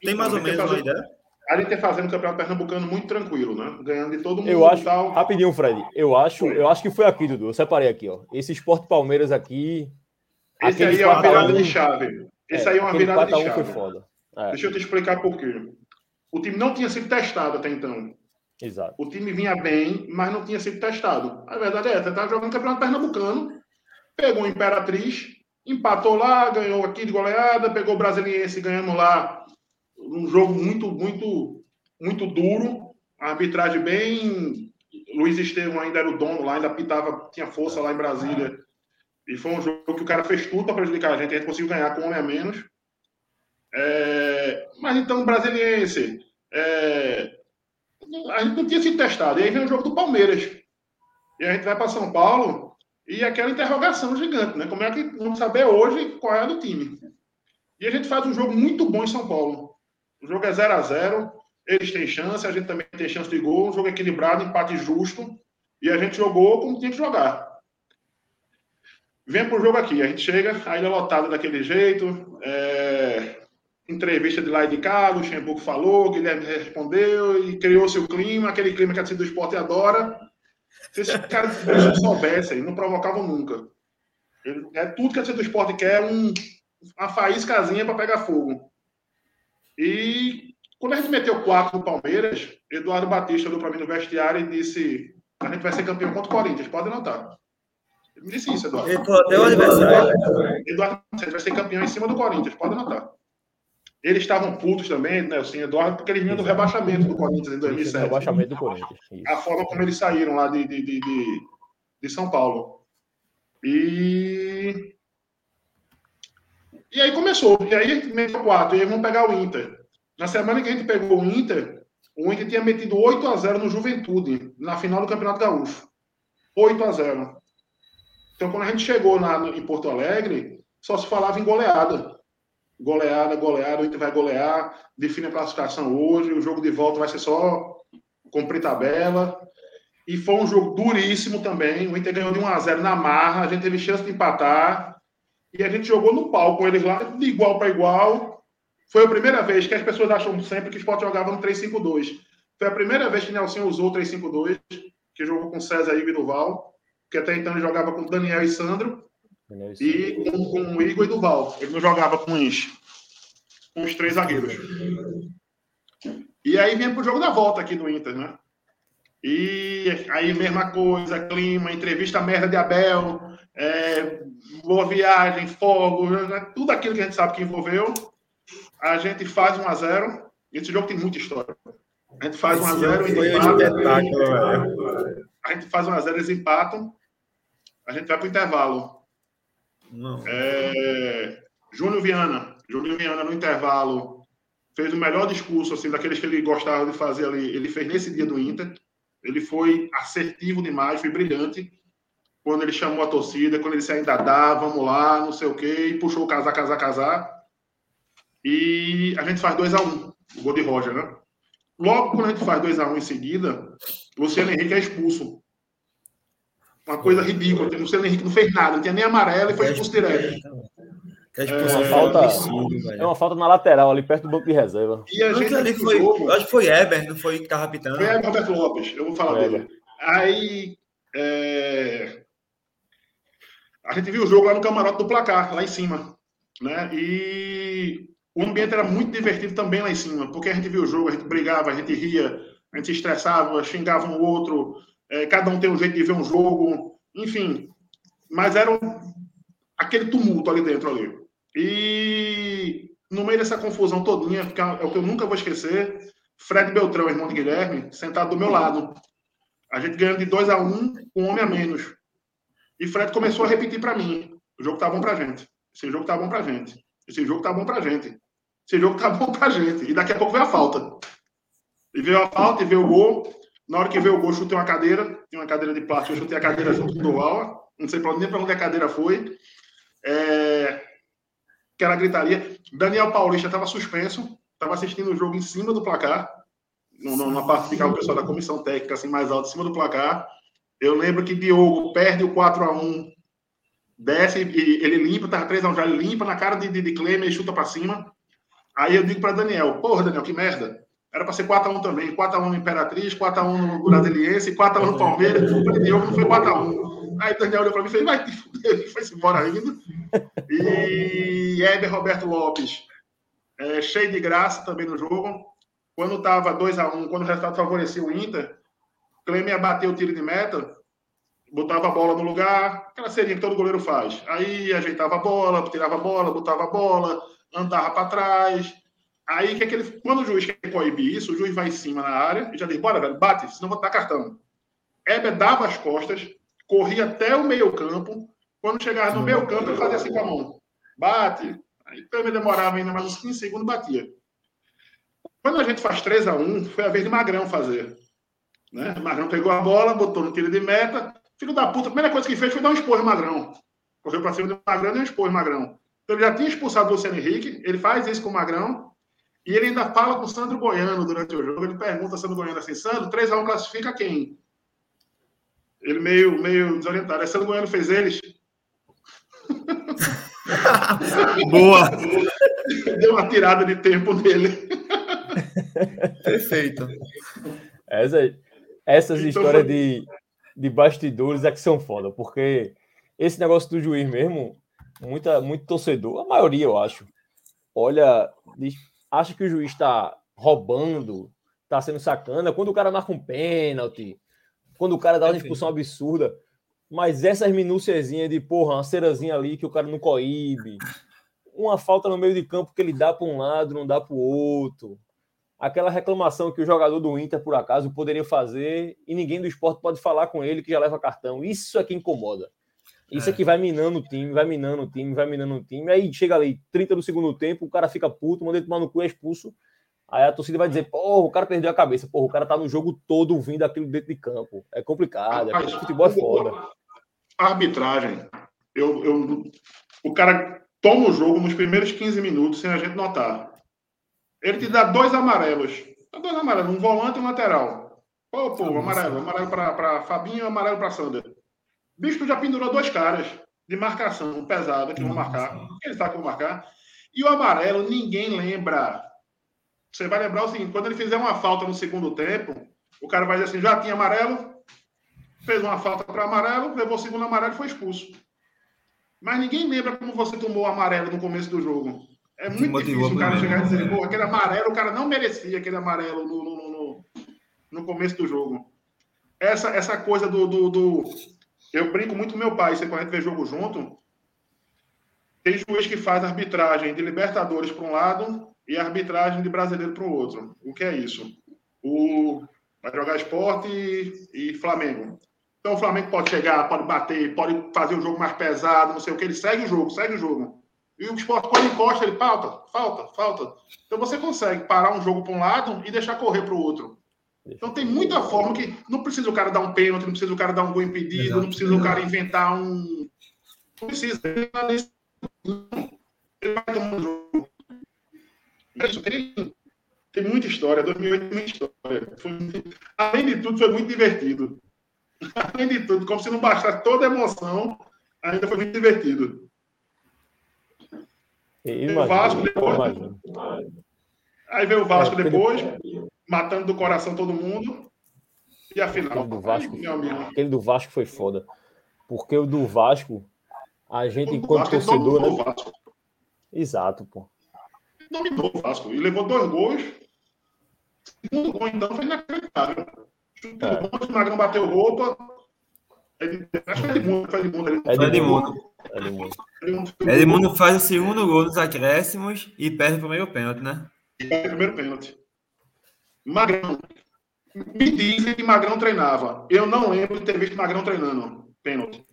Tem mais ou menos fazer- uma ideia? A gente ia fazendo o campeonato pernambucano muito tranquilo, né? Ganhando de todo mundo Eu acho, e tal. rapidinho, Fred. Eu acho, eu acho que foi aqui, Dudu. Eu separei aqui, ó. Esse Esporte Palmeiras aqui. Esse aí é uma 4 a 1, virada de chave. Esse aí é uma virada de 4 a 1 chave. foi foda. É, Deixa eu te explicar por quê. O time não tinha sido testado até então. exato. O time vinha bem, mas não tinha sido testado. A verdade é essa, estava jogando campeonato pernambucano, pegou o Imperatriz, empatou lá, ganhou aqui de goleada, pegou o Brasiliense ganhando lá um jogo muito, muito, muito duro, a arbitragem bem. Luiz Estevam ainda era o dono lá, ainda pitava, tinha força lá em Brasília. E foi um jogo que o cara fez tudo para prejudicar a gente, a gente conseguiu ganhar com um homem a menos. É, mas então, Brasiliense. é, a gente não tinha sido testado. E aí vem o jogo do Palmeiras. E a gente vai para São Paulo e aquela interrogação gigante, né? Como é que vamos saber hoje qual é a do time? E a gente faz um jogo muito bom em São Paulo. O jogo é 0 a 0 eles têm chance, a gente também tem chance de gol, um jogo equilibrado, empate justo. E a gente jogou como tinha que jogar. Vem pro jogo aqui, a gente chega, a ilha lotada daquele jeito, é, entrevista de lá e de cá, Luxemburgo falou, Guilherme respondeu e criou-se o clima, aquele clima que a torcida do esporte adora. Se esses caras não soubessem, não provocavam nunca. É tudo que a torcida do esporte quer, um, uma faíscazinha para pegar fogo. E quando a gente meteu quatro no Palmeiras, Eduardo Batista olhou para mim no vestiário e disse: a gente vai ser campeão contra o Corinthians, pode anotar. Ele me disse isso, Eduardo. Ele falou até o adversário. Eduardo vai ser campeão em cima do Corinthians, pode anotar. Eles estavam putos também, né, assim, Eduardo, porque eles vinham do rebaixamento do Corinthians em 2007. Rebaixamento do Corinthians. Isso. A forma como eles saíram lá de, de, de, de, de São Paulo. E. E aí começou. E aí a gente meteu quatro. E aí vamos pegar o Inter. Na semana que a gente pegou o Inter, o Inter tinha metido 8 a 0 no Juventude, na final do Campeonato Gaúcho. 8 a 0 Então, quando a gente chegou na, em Porto Alegre, só se falava em goleada. Goleada, goleada, o Inter vai golear, define a classificação hoje, o jogo de volta vai ser só cumprir tabela. E foi um jogo duríssimo também. O Inter ganhou de 1 a 0 na marra, a gente teve chance de empatar. E a gente jogou no pau com eles lá, de igual para igual. Foi a primeira vez que as pessoas acham sempre que o Sport jogava no 3-5-2. Foi a primeira vez que Nelson usou o 3-5-2, que jogou com César e Duval, que até então ele jogava com Daniel e Sandro, e com, com Igor e Duval. Ele não jogava com os, com os três zagueiros. E aí vem pro jogo da volta aqui do Inter, né? E aí, mesma coisa, clima, entrevista merda de Abel, é, boa viagem, fogo, né? tudo aquilo que a gente sabe que envolveu. A gente faz 1 a 0 Esse jogo tem muita história. A gente faz 1 a 0 Foi um espetáculo, A gente faz 1 a 0 eles empatam. A gente vai pro intervalo. Não. É, Júnior Viana. Júnior Viana, no intervalo, fez o melhor discurso, assim, daqueles que ele gostava de fazer ali. Ele fez nesse dia do Inter. Ele foi assertivo demais, foi brilhante. Quando ele chamou a torcida, quando ele disse ainda dá, vamos lá, não sei o quê, e puxou o casar, casar, casar. E a gente faz 2x1, um, o gol de Roger, né? Logo quando a gente faz 2x1 um em seguida, Luciano Henrique é expulso. Uma coisa ridícula. O Luciano Henrique não fez nada, não tinha nem amarelo e foi expulso direto. É, uma falta, absurdo, é uma falta na lateral, ali perto do banco de reserva. E a gente ali foi, jogo, acho que foi Eber, não foi que tava apitando. Foi Eber Roberto Lopes, eu vou falar dele. Aí é... a gente viu o jogo lá no camarote do placar, lá em cima. Né? E o ambiente era muito divertido também lá em cima, porque a gente viu o jogo, a gente brigava, a gente ria, a gente se estressava, xingava um outro, é, cada um tem um jeito de ver um jogo, enfim. Mas era um, aquele tumulto ali dentro ali. E no meio dessa confusão todinha, que é o que eu nunca vou esquecer, Fred Beltrão, irmão de Guilherme, sentado do meu lado. A gente ganhando de 2 a 1 um, um homem a menos. E Fred começou a repetir para mim: o jogo tá bom pra gente. Esse jogo tá bom pra gente. Esse jogo tá bom pra gente. Esse jogo tá bom pra gente. E daqui a pouco veio a falta. E veio a falta e veio o gol. Na hora que veio o gol, chutei uma cadeira. Tinha uma cadeira de plástico, eu chutei a cadeira junto do Duval. Não sei nem para onde a cadeira foi. É... Aquela gritaria. Daniel Paulista estava suspenso. Estava assistindo o jogo em cima do placar. Numa parte ficava o pessoal da comissão técnica, assim, mais alto, em cima do placar. Eu lembro que Diogo perde o 4 a 1 desce e ele limpa, tá 3 a 1 já, ele limpa na cara de, de, de Clemer e chuta para cima. Aí eu digo para Daniel, porra, Daniel, que merda. Era para ser 4x1 também. 4x1 no Imperatriz, 4x1 no Brasiliense, 4x1 no Palmeiras. O Diogo não foi 4x1. Aí o Daniel olhou para mim e fez, vai te fuder, foi-se embora ainda. E Heber Roberto Lopes, é, cheio de graça também no jogo. Quando estava 2x1, quando o resultado favorecia o Inter, Clemer bateu o tiro de meta, botava a bola no lugar, aquela serinha que todo goleiro faz. Aí ajeitava a bola, tirava a bola, botava a bola, andava para trás. Aí, que é que ele, quando o juiz quer coibir isso, o juiz vai em cima na área e já diz: bora, velho, bate, senão vou dar cartão. Heber dava as costas, corria até o meio-campo. Quando chegava no meio-campo, ele fazia assim com a mão: bate. Aí também demorava ainda mais uns 15 segundos, batia. Quando a gente faz 3 a 1 foi a vez de Magrão fazer. Né? Magrão pegou a bola, botou no tiro de meta. Filho da puta, a primeira coisa que fez foi dar um esporro Magrão. Correu para cima do Magrão e um esporro Magrão. Então, ele já tinha expulsado o Luciano Henrique, ele faz isso com o Magrão, e ele ainda fala com o Sandro Goiano durante o jogo. Ele pergunta ao Sandro Goiano assim: Sandro, 3x1 classifica quem? Ele meio, meio desorientado. Aí Sandro Goiano fez eles. Boa! Deu uma tirada de tempo nele. Perfeito. Essa, essas então, histórias foi... de, de bastidores é que são foda, porque esse negócio do juiz mesmo, muita, muito torcedor, a maioria eu acho, olha, acha que o juiz está roubando, está sendo sacana, quando o cara marca um pênalti, quando o cara dá uma expulsão absurda, mas essas minúciazinhas de, porra, uma cerazinha ali que o cara não coíbe, uma falta no meio de campo que ele dá para um lado, não dá para o outro, aquela reclamação que o jogador do Inter, por acaso, poderia fazer e ninguém do esporte pode falar com ele que já leva cartão. Isso é que incomoda. Isso é. que vai minando o time, vai minando o time, vai minando o time. Aí chega ali, 30 do segundo tempo, o cara fica puto, manda ele tomar no cu, é expulso. Aí a torcida vai dizer, pô, o cara perdeu a cabeça. Pô, o cara tá no jogo todo vindo aquilo dentro de campo. É complicado, é futebol é foda. A arbitragem, eu, eu, o cara toma o jogo nos primeiros 15 minutos sem a gente notar. Ele te dá dois amarelos. Dois amarelos, um volante e um lateral. Pô, pô, amarelo. Amarelo para Fabinho amarelo para Sander. Bicho, tu já pendurou dois caras de marcação pesada que vão marcar. Ele sabe que vão marcar. E o amarelo, ninguém lembra. Você vai lembrar o seguinte: quando ele fizer uma falta no segundo tempo, o cara vai dizer assim: já tinha amarelo, fez uma falta para amarelo, levou o segundo amarelo e foi expulso. Mas ninguém lembra como você tomou o amarelo no começo do jogo. É muito difícil o cara chegar e dizer, pô, aquele amarelo, o cara não merecia aquele amarelo no, no, no, no começo do jogo. Essa, essa coisa do, do, do, Eu brinco muito com meu pai, você quando a gente vê jogo junto, tem juiz que faz arbitragem de Libertadores para um lado e arbitragem de brasileiro para o outro. O que é isso? O vai jogar esporte e, e, Flamengo. Então o Flamengo pode chegar, pode bater, pode fazer o jogo mais pesado, não sei o que. Ele segue o jogo, segue o jogo. E o esporte, quando encosta, ele falta, falta, falta. Então você consegue parar um jogo para um lado e deixar correr para o outro. Então tem muita forma que não precisa o cara dar um pênalti, não precisa o cara dar um gol impedido, Exato. não precisa o cara inventar um. Não precisa. Ele vai tomar um jogo. Tem, tem muita história. 2008 tem muita história. Foi, além de tudo, foi muito divertido. Além de tudo, como se não bastasse toda a emoção, ainda foi muito divertido. Imagina, o Vasco depois. Aí veio o Vasco é, depois, matando do coração todo mundo. E a final. Aquele do Vasco, Aí, aquele do Vasco foi foda. Porque o do Vasco, a gente, enquanto torcedor. Né? Vasco. Exato, pô. Dominou o Vasco. E levou dois gols. Segundo gol, então, foi inacreditável. É. O Magrão bateu roupa. Acho que é Edmundo, foi Edmundo. É Edmundo. Edmundo. Edmundo faz o segundo gol nos acréscimos e perde o primeiro pênalti, né? E perde o primeiro pênalti. Magrão. Me dizem que Magrão treinava. Eu não lembro de ter visto Magrão treinando pênalti.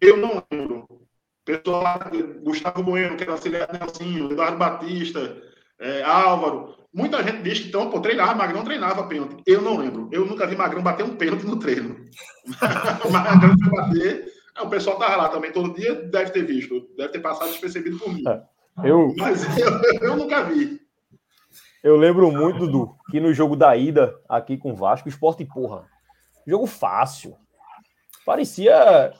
Eu não lembro. Pessoal lá, Gustavo Bueno, que era auxiliar Nelsinho, Eduardo Batista, é, Álvaro. Muita gente diz que então, pô, treinava, Magrão treinava pênalti. Eu não lembro. Eu nunca vi Magrão bater um pênalti no treino. Magrão foi bater é, o pessoal tava lá também todo dia, deve ter visto, deve ter passado despercebido por mim. É, eu... Mas eu, eu nunca vi. Eu lembro muito, Dudu, que no jogo da ida aqui com o Vasco, o esporte, porra, jogo fácil. Parecia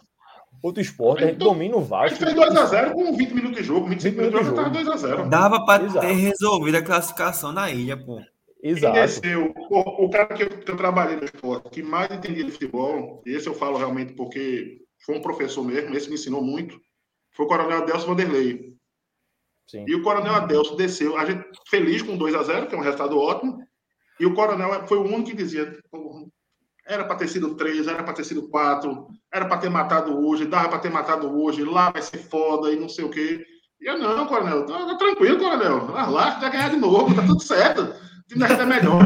outro esporte, a gente então, domina o Vasco. A gente fez 2x0 com 20 minutos de jogo, 25 minutos de jogo, tava 2x0. Dava para ter resolvido a classificação na ilha, pô. Exato. Desceu, o, o, cara que eu, que eu trabalhei no esporte, que mais entendia de futebol, esse eu falo realmente porque foi um professor mesmo, esse me ensinou muito, foi o Coronel Adelso Vanderlei. Sim. E o Coronel Adelso desceu, a gente feliz com 2 a 0 que é um resultado ótimo, e o Coronel foi o único que dizia, era para ter sido 3, era para ter sido 4, era para ter matado hoje, dava para ter matado hoje, lá vai ser foda e não sei o quê. E eu, não, Coronel, tá, tá tranquilo, Coronel, ah, lá vai ganhar de novo, tá tudo certo, o time da gente é melhor,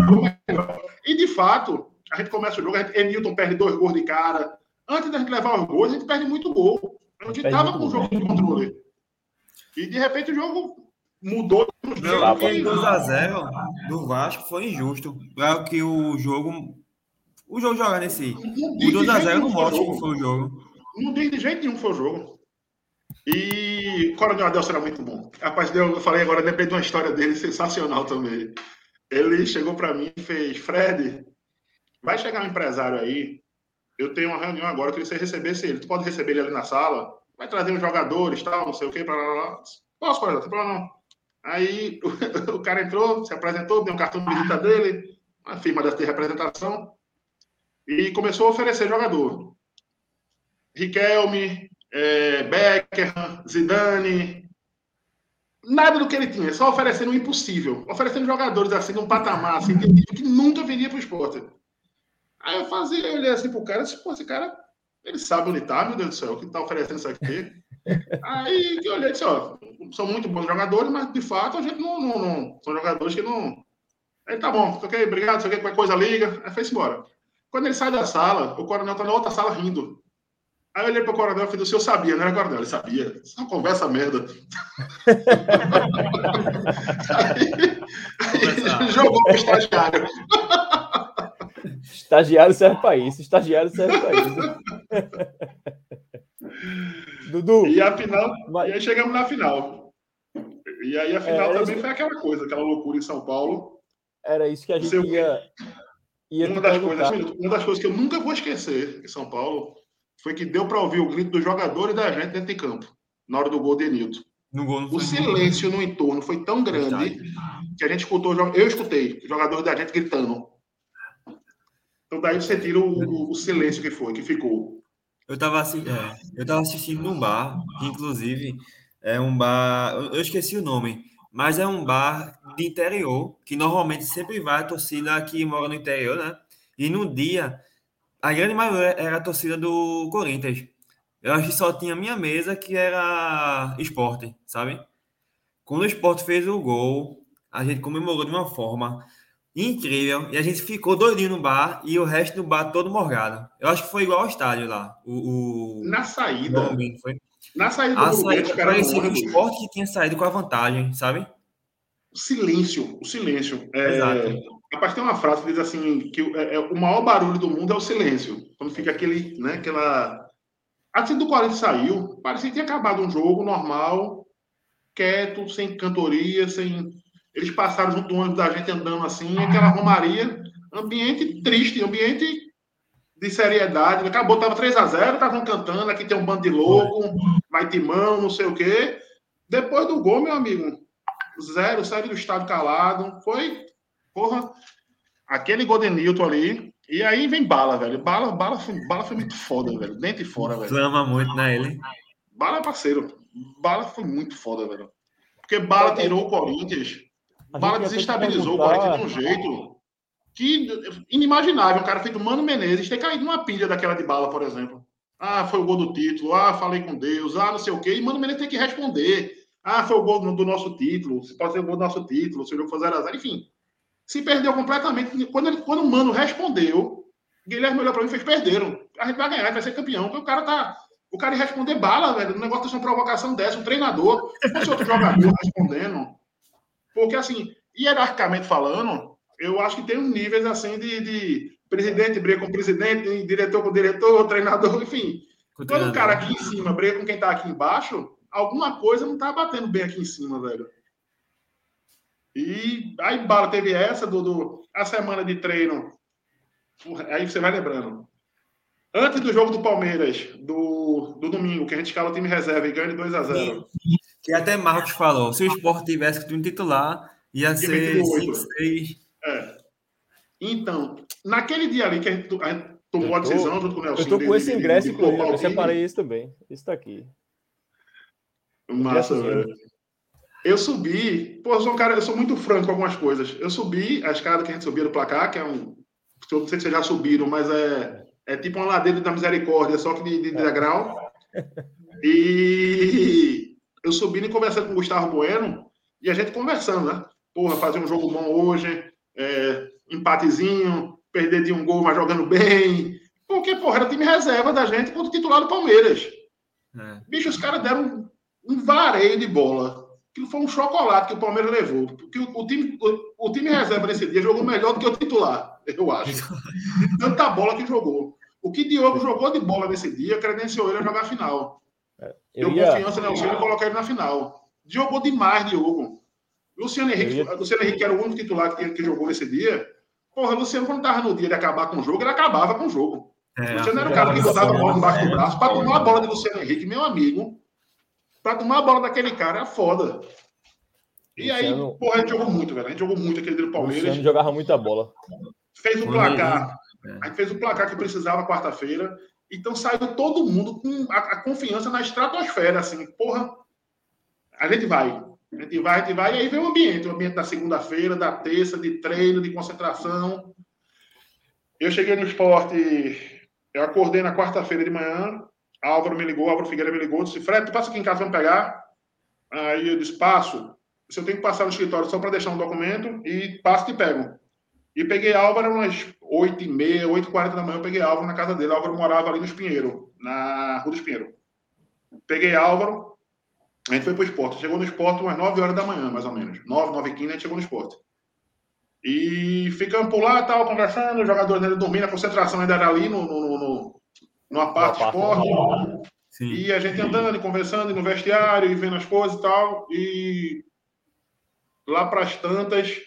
melhor. E de fato, a gente começa o jogo, a gente, Emilton perde dois gols de cara, Antes da gente levar os gols, a gente perde muito gol. A gente estava com o jogo de controle. E de repente o jogo mudou. Não, aquele 2x0 do Vasco foi injusto. Para que o jogo. O jogo jogar nesse. O 2x0 não mostra que foi o jogo. Não diz de jeito nenhum que foi o jogo. E o Coronel Adelson era muito bom. Rapaz, eu falei agora, lembrei de uma história dele sensacional também. Ele chegou para mim e fez: Fred, vai chegar um empresário aí eu tenho uma reunião agora, eu queria que você recebesse ele. Tu pode receber ele ali na sala? Vai trazer uns jogadores, tal, não sei o quê, para lá. Posso, pode, não tem problema não. Aí o, o, cara entrou, se apresentou, deu um cartão de visita dele, uma firma de representação, e começou a oferecer jogador. Riquelme, é, Becker, Zidane, nada do que ele tinha, só oferecendo o impossível, oferecendo jogadores assim, num patamar assim, que nunca viria para o esporte. Aí eu fazia, eu olhei assim pro cara disse, pô, esse cara, ele sabe onde tá, meu Deus do céu, que tá oferecendo isso aqui. Aí eu olhei e disse, ó, são muito bons jogadores, mas de fato a gente não, não, não são jogadores que não. Aí tá bom, ok, obrigado, sei o que, qualquer coisa liga. Aí foi embora. Quando ele sai da sala, o coronel tá na outra sala rindo. Aí eu olhei pro coronel e falei, o senhor sabia, não era coronel? Ele sabia. Isso é uma conversa merda. aí, aí jogou pro estagiário. Estagiário serve para isso, estagiário serve para isso. Dudu. E a final. Mas... E aí chegamos na final. E aí a final é, também foi aquela coisa, aquela loucura em São Paulo. Era isso que a gente Seu... ia. ia uma, das coisas, uma das coisas que eu nunca vou esquecer em São Paulo foi que deu para ouvir o grito dos jogadores da gente dentro de campo, na hora do gol de Nilton. O silêncio no entorno foi tão grande que a gente escutou, eu escutei, jogadores da gente gritando. Então daí você tira o, o silêncio que foi, que ficou. Eu estava é, eu tava assistindo num bar, que inclusive é um bar, eu esqueci o nome, mas é um bar de interior, que normalmente sempre vai a torcida que mora no interior, né? E no dia, a grande maioria era a torcida do Corinthians. Eu acho que só tinha minha mesa que era esporte, sabe? Quando o esporte fez o gol, a gente comemorou de uma forma incrível e a gente ficou doidinho no bar e o resto do bar todo morgado. Eu acho que foi igual ao estádio lá. O, o... Na saída. foi. Na saída do a saída, parecia que o esporte que tinha saído com a vantagem, sabe? O silêncio, o silêncio. É... Exato. Rapaz, tem uma frase que diz assim, que é, é, o maior barulho do mundo é o silêncio. Quando fica aquele, né, aquela Assim do Corinthians saiu, parecia que tinha acabado um jogo normal, quieto, sem cantoria, sem. Eles passaram junto do ônibus da gente andando assim, aquela romaria, ambiente triste, ambiente de seriedade. Acabou, tava 3 a 0 estavam cantando, aqui tem um bando de louco, vai timão, não sei o quê. Depois do gol, meu amigo, zero, série do estado calado. Foi, porra, aquele Goldenilton ali, e aí vem bala, velho. Bala, bala, foi, bala foi muito foda, velho. Dentro e fora, velho. Clama muito, né, ele? Bala, parceiro. Bala foi muito foda, velho. Porque Bala tirou o Corinthians. Bala desestabilizou o Corinthians de um jeito que inimaginável. O cara feito Mano Menezes ter caído numa pilha daquela de bala, por exemplo. Ah, foi o gol do título. Ah, falei com Deus. Ah, não sei o quê. E Mano Menezes tem que responder. Ah, foi o gol do, nosso título. Se pode ser o gol do nosso título. Se o jogo for 0x0. Enfim se perdeu completamente. Quando, ele, quando o Mano respondeu, Guilherme olhou para mim e fez: perderam. A gente vai ganhar, vai ser campeão. Porque o cara tá. O cara ia responder bala, velho. O negócio de uma provocação dessa, um treinador, fosse outro jogador respondendo. Porque, assim, hierarquicamente falando, eu acho que tem uns níveis assim de, de presidente briga com presidente, diretor com diretor, treinador, enfim. Quando o cara aqui em cima briga com quem tá aqui embaixo, alguma coisa não tá batendo bem aqui em cima, velho. E aí Bala teve essa do, do, a semana de treino. Aí você vai lembrando. Antes do jogo do Palmeiras, do, do domingo, que a gente escala o time reserva e ganha de 2 a 0 Que até Marcos falou, se o Sport tivesse que time titular, ia ser 5, 6. É. Então, naquele dia ali que a gente, a gente tomou tô, a decisão junto com o Nelson. Eu tô com de, esse ingresso, de, de, inclusive, eu separei isso também. Isso tá aqui. Massa, velho. Eu subi, pô, eu sou um cara, eu sou muito franco com algumas coisas. Eu subi a escada que a gente subia do placar, que é um. Eu não sei se vocês já subiram, mas é, é tipo uma ladeira da misericórdia, só que de, de degrau. E eu subi e conversando com o Gustavo Bueno, e a gente conversando, né? Porra, fazer um jogo bom hoje, é, empatezinho, perder de um gol, mas jogando bem. Porque, porra, era time reserva da gente contra o titular do Palmeiras. É. Bicho, os caras deram um, um vareio de bola que foi um chocolate que o Palmeiras levou. Porque o, o time, o, o, time reserva nesse dia jogou melhor do que o titular, eu acho. Tanta bola que jogou. O que Diogo jogou de bola nesse dia credenciou ele a jogar a final. É, eu Deu ia... confiança no Luciano e coloquei ele na final. Jogou demais, Diogo. Luciano Henrique, ia... Luciano Henrique era o único titular que, que jogou nesse dia. Porra, Luciano, quando estava no dia de acabar com o jogo, ele acabava com o jogo. É, Luciano era o cara que botava a bola embaixo do braço para tomar a bola de Luciano Henrique, meu amigo. Pra tomar a bola daquele cara é foda. E Luciano... aí, porra, a gente jogou muito, velho. A gente jogou muito aquele do Palmeiras. Luciano jogava muita bola. Fez o placar. É. A gente fez o placar que precisava quarta-feira. Então saiu todo mundo com a, a, confiança na estratosfera, assim, porra, a gente vai. A gente vai, a gente vai, e aí vem o ambiente, o ambiente da segunda-feira, da terça, de treino, de concentração. Eu cheguei no esporte, eu acordei na quarta-feira de manhã, Álvaro me ligou, Álvaro Figueiredo me ligou, disse, Fred, tu passa aqui em casa, vamos pegar. Aí eu disse, passo. Se eu tenho que passar no escritório só para deixar um documento e passo e pego. E peguei Álvaro umas 8 e meia, 8 e 40 da manhã, eu peguei Álvaro na casa dele. Álvaro morava ali no Espinheiro, na Rua do Espinheiro. Peguei Álvaro, a gente foi pro esporte. Chegou no esporte umas 9 horas da manhã, mais ou menos. 9, 9 e 15, a gente chegou no esporte. E ficamos por lá, tal, conversando, os jogadores ainda dormindo, a concentração ainda era ali no, no, no numa parte esporte. Sim. E a gente andando e conversando no vestiário e vendo as coisas e tal. E lá para as tantas,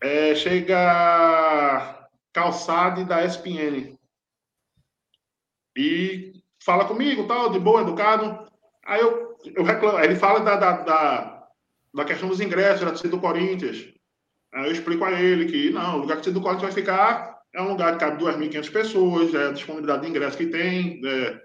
é, chega calçade da SPN. E fala comigo, tal, de boa, educado. Aí eu, eu reclamo, aí ele fala da, da, da, da questão dos ingressos da torcida do Corinthians. Aí eu explico a ele que não, o lugar que a torcida do Corinthians vai ficar é um lugar que cabe 2.500 pessoas, é a disponibilidade de ingresso que tem, é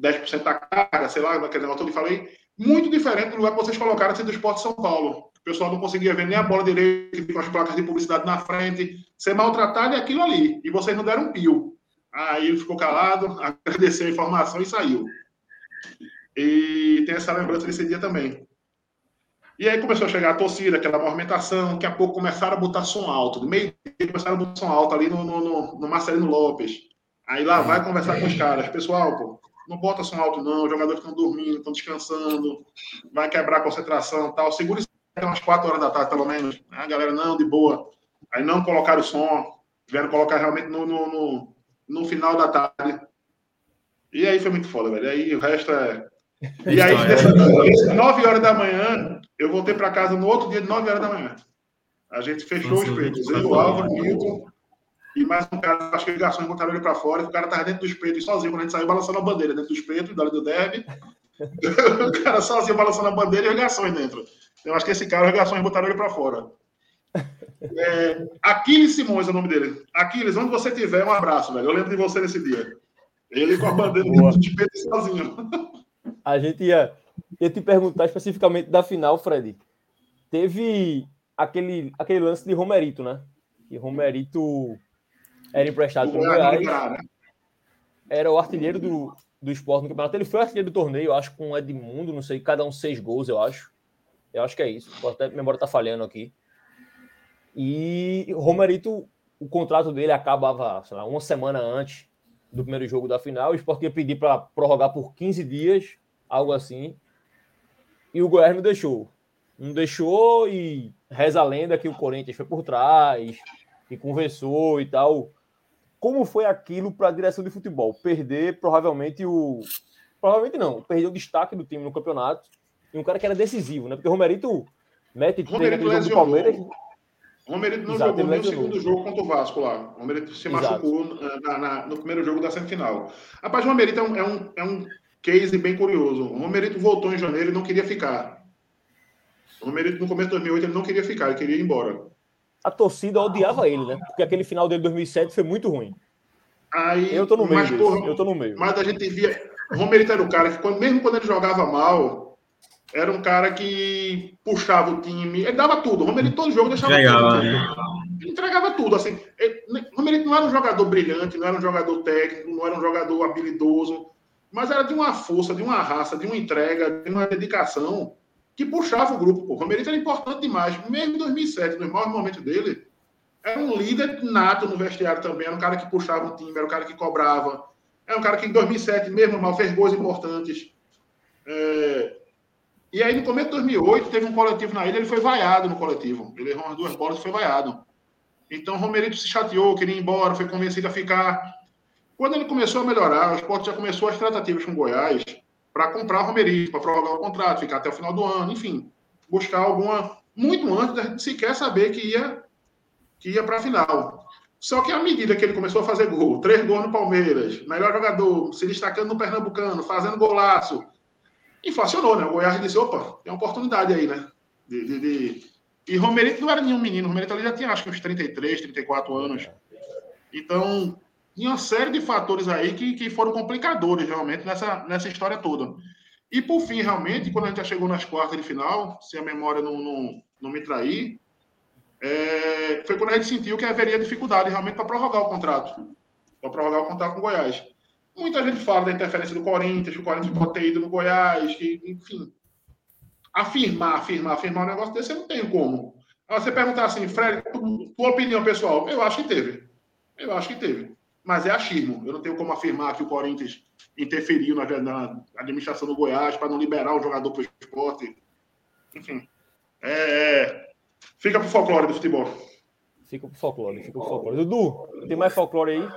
10% da carga, sei lá, aquele negócio que eu falei. Muito diferente do lugar que vocês colocaram assim, do Esporte São Paulo. O pessoal não conseguia ver nem a bola direita, com as placas de publicidade na frente, ser maltratado e aquilo ali. E vocês não deram um pio. Aí ele ficou calado, agradeceu a informação e saiu. E tem essa lembrança desse dia também. E aí começou a chegar a torcida, aquela movimentação, daqui a pouco começaram a botar som alto. Do meio dia começaram a botar som alto ali no, no, no, no Marcelino Lopes. Aí lá vai conversar com os caras. Pessoal, pô, não bota som alto não, os jogadores estão dormindo, estão descansando, vai quebrar a concentração tal. Segura até umas 4 horas da tarde, pelo menos. A galera, não, de boa. Aí não colocaram o som, vieram colocar realmente no, no, no, no final da tarde. E aí foi muito foda, velho. Aí o resto é e aí, dessa, 9 horas da manhã, eu voltei para casa no outro dia, de 9 horas da manhã. A gente fechou os peitos. Eu, o Álvaro, o Milton e mais um cara, acho que ligações botaram ele para fora. E o cara tava dentro dos peitos sozinho, quando a gente saiu balançando a bandeira dentro dos peitos, da do Derby. o cara sozinho balançando a bandeira e regações dentro. Eu acho que esse cara, regações botaram ele para fora. É, Aquiles Simões é o nome dele. Aquiles, onde você estiver, um abraço, velho. Eu lembro de você nesse dia. Ele com a bandeira dos peitos sozinho. A gente ia, ia te perguntar especificamente da final, Fred. Teve aquele, aquele lance de Romerito, né? Que Romerito era emprestado pelo Goiás. Era o artilheiro do, do esporte no campeonato. Ele foi artilheiro do torneio, acho, com o Edmundo, não sei, cada um seis gols, eu acho. Eu acho que é isso. Até a memória tá falhando aqui. E o Romerito, o contrato dele acabava, sei lá, uma semana antes do primeiro jogo da final. O esporte ia pedir para prorrogar por 15 dias algo assim. E o Goiás não deixou. Não deixou e reza a lenda que o Corinthians foi por trás e conversou e tal. Como foi aquilo para a direção de futebol? Perder provavelmente o. Provavelmente não, perder o destaque do time no campeonato. E um cara que era decisivo, né? Porque o Romerito mete Romerito do Palmeiras. O Romerito não Exato, jogou nem o segundo jogo contra o Vasco lá. O Romerito se machucou na, na, no primeiro jogo da semifinal. Rapaz, o Romerito é um, é um, é um case bem curioso. O Romerito voltou em janeiro e não queria ficar. O Romerito, no começo de 2008, ele não queria ficar, ele queria ir embora. A torcida odiava ele, né? Porque aquele final dele 2007 foi muito ruim. Aí, eu tô no meio. Mas, porra, eu tô no meio. Mas a gente via. O Romerito era o cara que, quando, mesmo quando ele jogava mal, era um cara que puxava o time. Ele dava tudo. O Romerito todo jogo deixava Entregava, tudo. Né? Ele entregava tudo. Assim, ele, o Romerito não era um jogador brilhante, não era um jogador técnico, não era um jogador habilidoso mas era de uma força, de uma raça, de uma entrega, de uma dedicação que puxava o grupo. Pô. O Romerito era importante demais. Mesmo em 2007, nos maiores momentos dele, era um líder nato no vestiário também. Era um cara que puxava o time, era um cara que cobrava. Era um cara que em 2007, mesmo mal, fez gols importantes. É... E aí, no começo de 2008, teve um coletivo na ilha, ele foi vaiado no coletivo. Ele errou umas duas bolas e foi vaiado. Então, Romerito se chateou, queria ir embora, foi convencido a ficar. Quando ele começou a melhorar, o esporte já começou as tratativas com Goiás para comprar Romerito, para prorrogar o contrato, ficar até o final do ano, enfim, buscar alguma. Muito antes de sequer saber que ia, que ia para a final. Só que à medida que ele começou a fazer gol, três gols no Palmeiras, melhor jogador, se destacando no Pernambucano, fazendo golaço, inflacionou, né? O Goiás disse: opa, tem uma oportunidade aí, né? De, de, de... E Romerito não era nenhum menino, o Romerito ali já tinha acho que uns 33, 34 anos. Então, e uma série de fatores aí que, que foram complicadores realmente nessa, nessa história toda. E por fim, realmente, quando a gente já chegou nas quartas de final, se a memória não, não, não me trair, é, foi quando a gente sentiu que haveria dificuldade realmente para prorrogar o contrato. Para prorrogar o contrato com o Goiás. Muita gente fala da interferência do Corinthians, que o Corinthians pode ter ido no Goiás, que, enfim. Afirmar, afirmar, afirmar um negócio desse, não tenho como. Você perguntar assim, Fred, tua opinião pessoal, eu acho que teve. Eu acho que teve mas é achismo. Eu não tenho como afirmar que o Corinthians interferiu na, na administração do Goiás para não liberar o jogador para o esporte. Enfim, é, é, fica para o folclore do futebol. Fica para o folclore, fica para folclore. Dudu, tem mais folclore aí?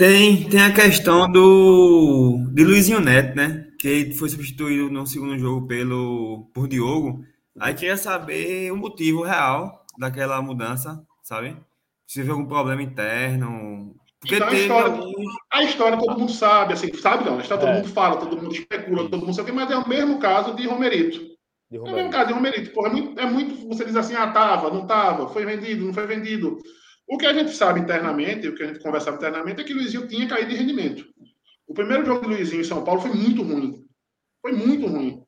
Tem, tem a questão do de Luizinho Neto, né? Que foi substituído no segundo jogo pelo por Diogo. Aí queria saber o motivo real daquela mudança, sabe? Se houve algum problema interno. Porque então, a, história, a história todo mundo sabe, assim, sabe não, a história, é. todo mundo fala, todo mundo especula, todo mundo sabe, mas é o mesmo caso de Romerito. De Romerito. É o mesmo caso de Romerito. Porra, é, muito, é muito, você diz assim, ah, tava, não tava, foi vendido, não foi vendido. O que a gente sabe internamente, o que a gente conversava internamente, é que Luizinho tinha caído de rendimento. O primeiro jogo de Luizinho em São Paulo foi muito ruim. Foi muito ruim.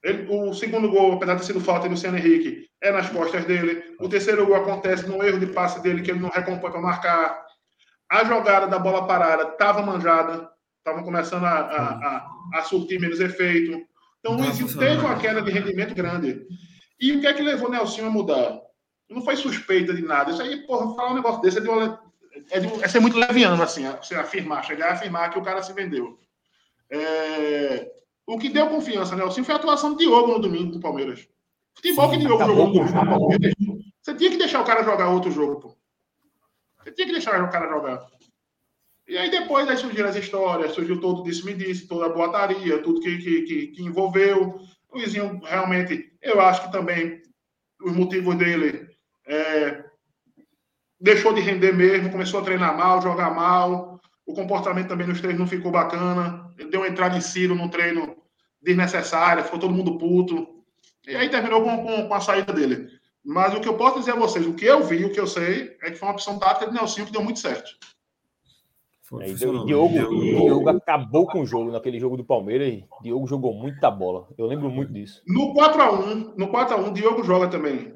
Ele, o segundo gol, apesar de ter sido falta do Luciano Henrique, é nas costas dele. O terceiro gol acontece no erro de passe dele, que ele não recompõe para marcar. A jogada da bola parada estava manjada, estava começando a, a, a, a, surtir menos efeito. Então, o Luizinho teve uma queda de rendimento grande. E o que é que levou o Nelson a mudar? Não foi suspeita de nada. Isso aí, porra, falar um negócio desse é, de é, de, é ser muito leviano, assim, você afirmar, chegar a afirmar que o cara se vendeu. É, o que deu confiança, né? Assim, foi a atuação do Diogo no domingo do Palmeiras. Futebol que Diogo jogou com o Palmeiras. Você tinha que deixar o cara jogar outro jogo, pô. Você tinha que deixar o cara jogar. E aí depois aí surgiram as histórias, surgiu todo disse me disse, toda a boataria, tudo que, que, que, que envolveu. O Luizinho realmente, eu acho que também os motivos dele é, deixou de render mesmo, começou a treinar mal, jogar mal. O comportamento também nos treinos não ficou bacana. Ele deu uma entrada em Ciro no treino desnecessária, ficou todo mundo puto. E aí terminou com, com, com, a saída dele. Mas o que eu posso dizer a vocês, o que eu vi, o que eu sei, é que foi uma opção tática de Nelson que deu muito certo. É, e Diogo, Diogo acabou com o jogo naquele jogo do Palmeiras. Diogo jogou muita bola. Eu lembro muito disso. No 4x1, no 4x1, Diogo joga também.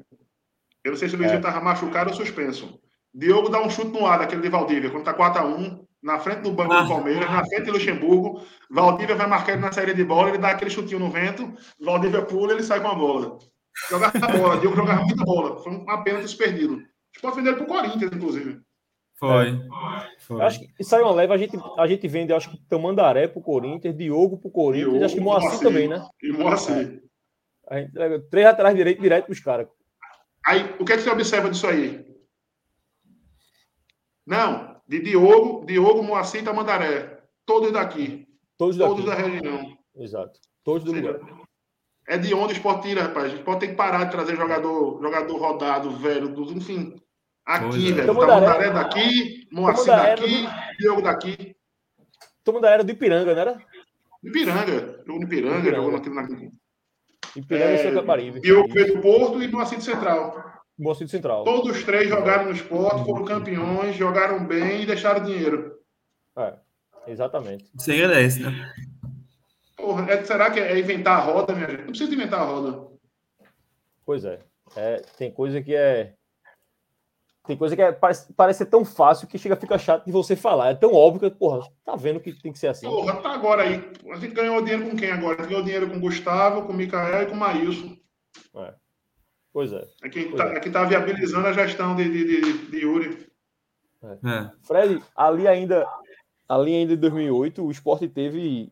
Eu não sei se o Luizinho estava é. machucado ou suspenso. Diogo dá um chute no ar daquele de Valdívia, quando está 4x1, na frente do banco ah. do Palmeiras, na frente de Luxemburgo. Valdívia vai marcar ele na saída de bola, ele dá aquele chutinho no vento, Valdívia pula ele sai com a bola. Jogava a bola, Diogo jogava muita bola. Foi uma pena ter perdido. A gente pode vender ele para o Corinthians, inclusive. Foi. É. Foi. Acho que saiu uma leve, a gente, a gente vende, acho que Tamandaré pro Corinthians, Diogo pro Corinthians, Diogo, acho que Moacir também, né? E Moacir. É. A gente três atrás direito, direto pros caras. Aí, o que, é que você observa disso aí? Não, de Diogo, Diogo, Moacir e Tamandaré. Todos daqui. Todos daqui. Todos da região. Exato. Todos do lugar. É de onde o esporte tira, rapaz. A gente pode ter que parar de trazer jogador, jogador rodado, velho, do, enfim. Aqui, é. velho. Tamandaré daqui, Moacir daqui, do... Diogo daqui. Tamandaré era do Ipiranga, não era? Ipiranga. Jogou no Ipiranga, Ipiranga. jogou aqui na... Ipiranga é, e Santa. Diogo veio do Porto e do Moacir Central. Moacir Central. Todos os três jogaram no esporte, foram campeões, jogaram bem e deixaram dinheiro. É, exatamente. Sem é esse, né? Porra, é, será que é inventar a roda, minha gente? Não precisa inventar a roda. Pois é. é tem coisa que é tem coisa que é, parece, parece ser tão fácil que chega fica chato de você falar. É tão óbvio que, porra, tá vendo que tem que ser assim. Porra, tá agora aí. A gente ganhou dinheiro com quem agora? A gente ganhou dinheiro com o Gustavo, com o Mikael e com o Maílson. É. Pois é. É quem, tá, é. é quem tá viabilizando a gestão de, de, de, de Yuri. É. é. Fred, ali ainda, ali ainda em 2008, o esporte teve.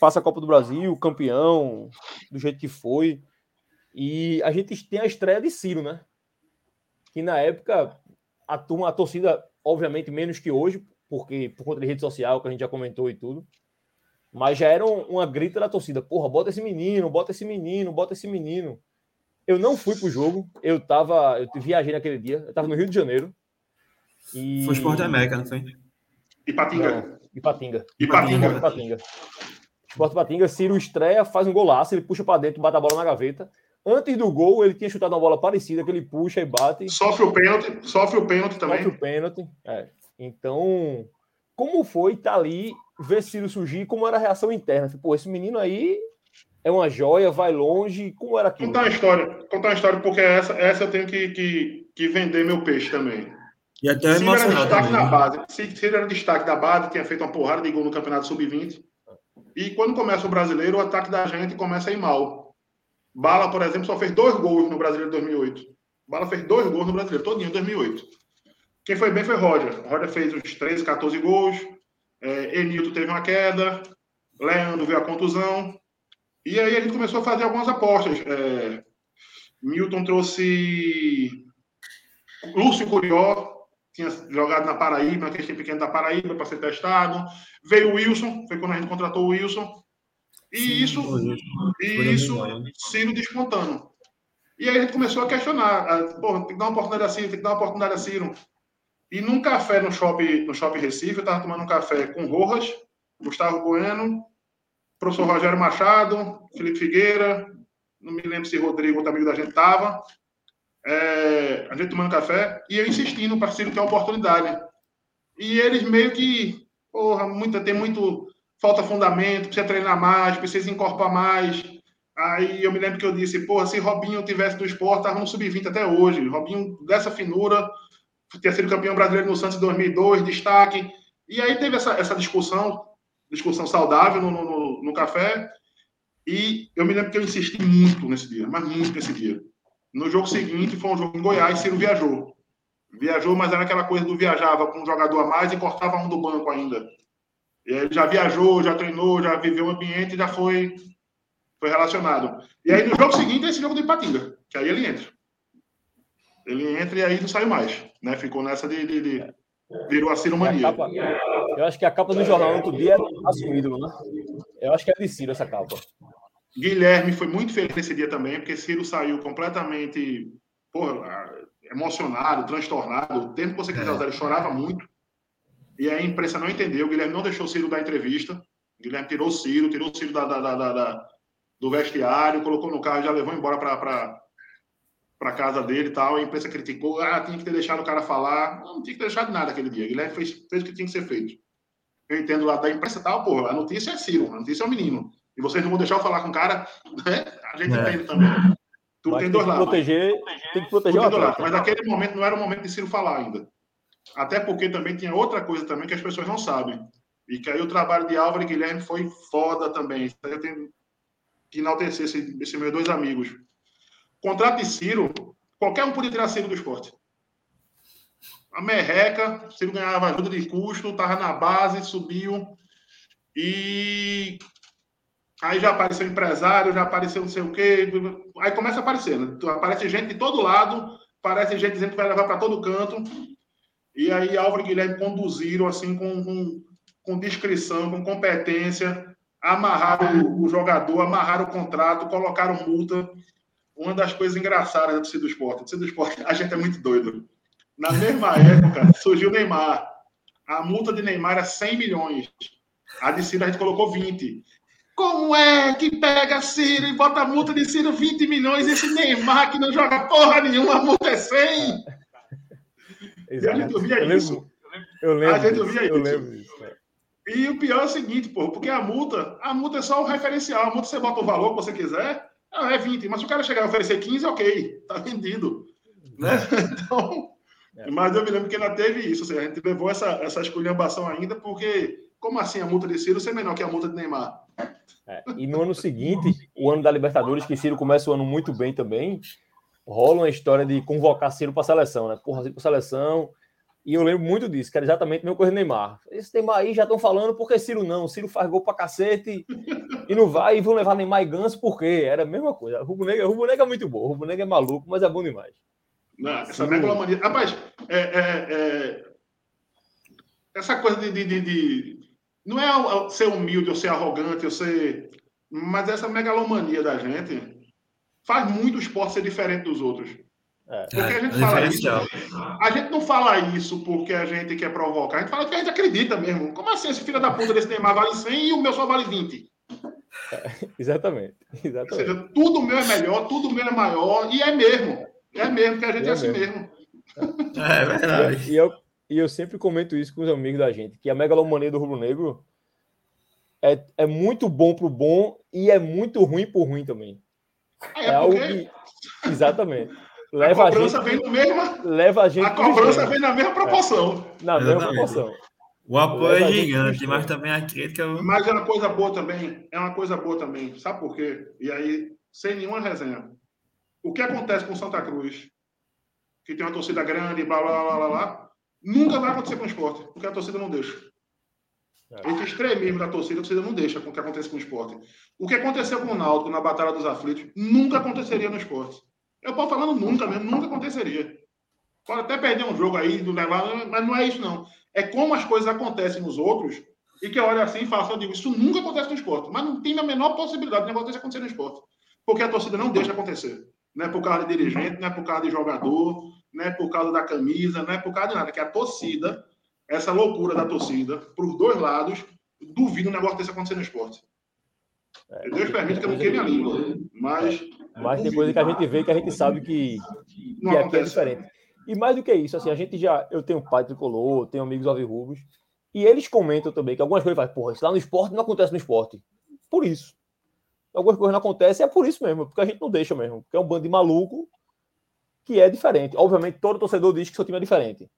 Passa a Copa do Brasil, campeão, do jeito que foi. E a gente tem a estreia de Ciro, né? Que na época a turma, a torcida, obviamente, menos que hoje, porque por conta de rede social, que a gente já comentou e tudo. Mas já era uma grita da torcida: porra, bota esse menino, bota esse menino, bota esse menino. Eu não fui pro jogo, eu tava. Eu viajei naquele dia, eu tava no Rio de Janeiro. E... Foi Sport América, não foi? Ipatinga. Não, Ipatinga. Ipatinga. Ipatinga. Ipatinga. Sport Ipatinga, Ciro estreia, faz um golaço, ele puxa para dentro, bate a bola na gaveta. Antes do gol, ele tinha chutado uma bola parecida, que ele puxa e bate. Sofre o pênalti, sofre o pênalti também. Sofre o pênalti. É. Então, como foi estar tá ali, ver Ciro surgir, como era a reação interna? Tipo, esse menino aí é uma joia, vai longe, como era aquilo? Contar uma história, contar uma história, porque essa, essa eu tenho que, que, que vender meu peixe também. E até Ciro era destaque na base. Ciro era destaque da base, tinha feito uma porrada de gol no Campeonato Sub-20. E quando começa o brasileiro, o ataque da gente começa a ir mal. Bala, por exemplo, só fez dois gols no Brasileiro de 2008. Bala fez dois gols no Brasileiro, todinho em 2008. Quem foi bem foi Roger. Roger fez uns 13, 14 gols. É, Enilton teve uma queda. Leandro veio a contusão. E aí a gente começou a fazer algumas apostas. É, Milton trouxe Lúcio Curió, tinha jogado na Paraíba, naquele time pequeno da Paraíba, para ser testado. Veio o Wilson, foi quando a gente contratou o Wilson. E isso, e isso, Ciro despontando. E aí a gente começou a questionar. Pô, tem que dar uma oportunidade a Ciro, tem que dar uma oportunidade a Ciro. E num café no shopping, no shopping Recife, eu estava tomando um café com Rojas, Gustavo Bueno, professor Rogério Machado, Felipe Figueira, não me lembro se Rodrigo, outro amigo da gente, estava. É, a gente tomando café e eu insistindo para Ciro ter uma oportunidade. E eles meio que, porra, muita, tem muito. Falta fundamento, precisa treinar mais, precisa incorporar mais. Aí eu me lembro que eu disse, porra, se Robinho tivesse no esporte, estava no sub-20 até hoje. Robinho dessa finura, tinha sido campeão brasileiro no Santos em 2002, destaque. E aí teve essa, essa discussão, discussão saudável no, no, no café. E eu me lembro que eu insisti muito nesse dia, mas muito nesse dia. No jogo seguinte, foi um jogo em Goiás, Ciro viajou. Viajou, mas era aquela coisa do viajava com um jogador a mais e cortava um do banco ainda. E ele já viajou, já treinou, já viveu o ambiente, já foi, foi relacionado. E aí no jogo seguinte é esse jogo do Ipatinga, que aí ele entra. Ele entra e aí não saiu mais. Né? Ficou nessa de, de, de virou a Ciro Mania. eu acho que a capa do jornal no outro dia é assumido, né? Eu acho que é de Ciro essa capa. Guilherme foi muito feliz nesse dia também, porque Ciro saiu completamente porra, emocionado, transtornado. O tempo que você quiser é. usar, ele chorava muito. E a imprensa não entendeu. O Guilherme não deixou o Ciro dar entrevista. O Guilherme tirou o Ciro, tirou o Ciro da, da, da, da do vestiário, colocou no carro já levou embora para para casa dele e tal. A imprensa criticou. Ah, tinha que ter deixado o cara falar. Não, não tinha que ter deixado nada aquele dia. O Guilherme fez, fez o que tinha que ser feito. Eu entendo lá da imprensa e tal, porra. A notícia é Ciro, a notícia é o menino. E vocês não vão deixar eu falar com o cara, né? A gente é. entende também. Tudo tem dois lados. Proteger, tem que proteger o lado. Mas naquele momento não era o momento de Ciro falar ainda. Até porque também tinha outra coisa também que as pessoas não sabem. E que aí o trabalho de Álvaro e Guilherme foi foda também. Eu tenho que enaltecer esses esse meus dois amigos. Contrato de Ciro, qualquer um podia tirar Ciro do esporte. A merreca, Ciro ganhava ajuda de custo, estava na base, subiu. E Aí já apareceu empresário, já apareceu não sei o quê. Aí começa a aparecer, né? Aparece gente de todo lado, aparece gente dizendo que vai levar para todo canto. E aí Álvaro e Guilherme conduziram assim com, com, com discrição, com competência, amarraram o, o, jogador, amarraram o contrato, colocaram multa. Uma das coisas engraçadas da torcida do esporte. A do esporte, a gente é muito doido. Na mesma época, surgiu o Neymar. A multa de Neymar era 100 milhões. A de Ciro a gente colocou 20. Como é que pega Ciro e bota a multa de Ciro 20 milhões? Esse Neymar que não joga porra nenhuma, a multa é 100? E a gente ouvia eu isso. Lembro, eu lembro. A gente ouvia eu isso. Lembro disso, é. E o pior é o seguinte, porra, porque a multa, a multa é só o referencial. A multa você bota o valor que você quiser, ah, é 20. Mas se o cara chegar a oferecer 15, ok, tá vendido. Né? Então, é. mas eu me lembro que ainda teve isso. Ou seja, a gente levou essa, essa esculhambação ainda, porque como assim a multa de Ciro ser menor que a multa de Neymar? É, e no ano seguinte, o ano da Libertadores, que Ciro começa o ano muito bem também, rola uma história de convocar Ciro para a seleção, né? Porra, Ciro para seleção. E eu lembro muito disso, que era exatamente meu coisa Neymar. Esse Neymar aí já estão falando, porque Ciro não? Ciro faz gol para cacete e não vai, e vão levar Neymar e Ganso, por quê? Era a mesma coisa. Rubro Negro, Rubro Negro é muito bom, Rubro Negro é maluco, mas é bom demais. Não, essa megalomania. Rapaz, é, é, é... essa coisa de, de, de não é ser humilde ou ser arrogante ou ser. Mas essa megalomania da gente faz muito o esporte ser diferente dos outros. É. Porque a gente é, fala isso. A gente não fala isso porque a gente quer provocar, a gente fala que a gente acredita mesmo. Como assim esse filho da puta desse Neymar vale 100 e o meu só vale 20? É, exatamente. exatamente. Ou seja, tudo meu é melhor, tudo meu é maior, e é mesmo. É mesmo, que a gente é, é assim mesmo. mesmo. É verdade. E eu, e eu sempre comento isso com os amigos da gente, que a megalomania do Rubro Negro é, é muito bom pro bom e é muito ruim pro ruim também. É, é algo que... Exatamente. Leva a cobrança a gente, vem no mesma. Leva a gente. A cobrança vem na mesma proporção. É, na mesma proporção. O apoio é gigante, mas também a crítica. Mas é uma coisa boa também. É uma coisa boa também. Sabe por quê? E aí, sem nenhuma resenha. O que acontece com Santa Cruz? Que tem uma torcida grande, blá blá blá blá blá Nunca vai acontecer com o esporte, porque a torcida não deixa. É. Esse extremismo da torcida, a não deixa com o que acontece com o esporte. O que aconteceu com o Náutico na Batalha dos Aflitos nunca aconteceria no esporte. Eu posso falando nunca mesmo, nunca aconteceria. Pode até perder um jogo aí, do levar, mas não é isso, não. É como as coisas acontecem nos outros e que eu olho assim e faço, eu digo, isso nunca acontece no esporte, mas não tem a menor possibilidade de negócio acontecer no esporte. Porque a torcida não deixa acontecer. Não é por causa de dirigente, não é por causa de jogador, não é por causa da camisa, não é por causa de nada. Que a torcida, essa loucura da torcida, para os dois lados, duvido um negócio desse acontecer no esporte. É, Deus permite que eu não queime a língua. Mas. Mas tem coisa que a gente vê que a gente sabe que, que aqui é diferente. E mais do que isso, assim, a gente já. Eu tenho pai tricolor, tenho amigos alvirrubos, e eles comentam também que algumas coisas fazem, porra, isso lá no esporte não acontece no esporte. Por isso. Algumas coisas não acontecem, é por isso mesmo, porque a gente não deixa mesmo. Porque é um bando de maluco que é diferente. Obviamente, todo torcedor diz que seu time é diferente.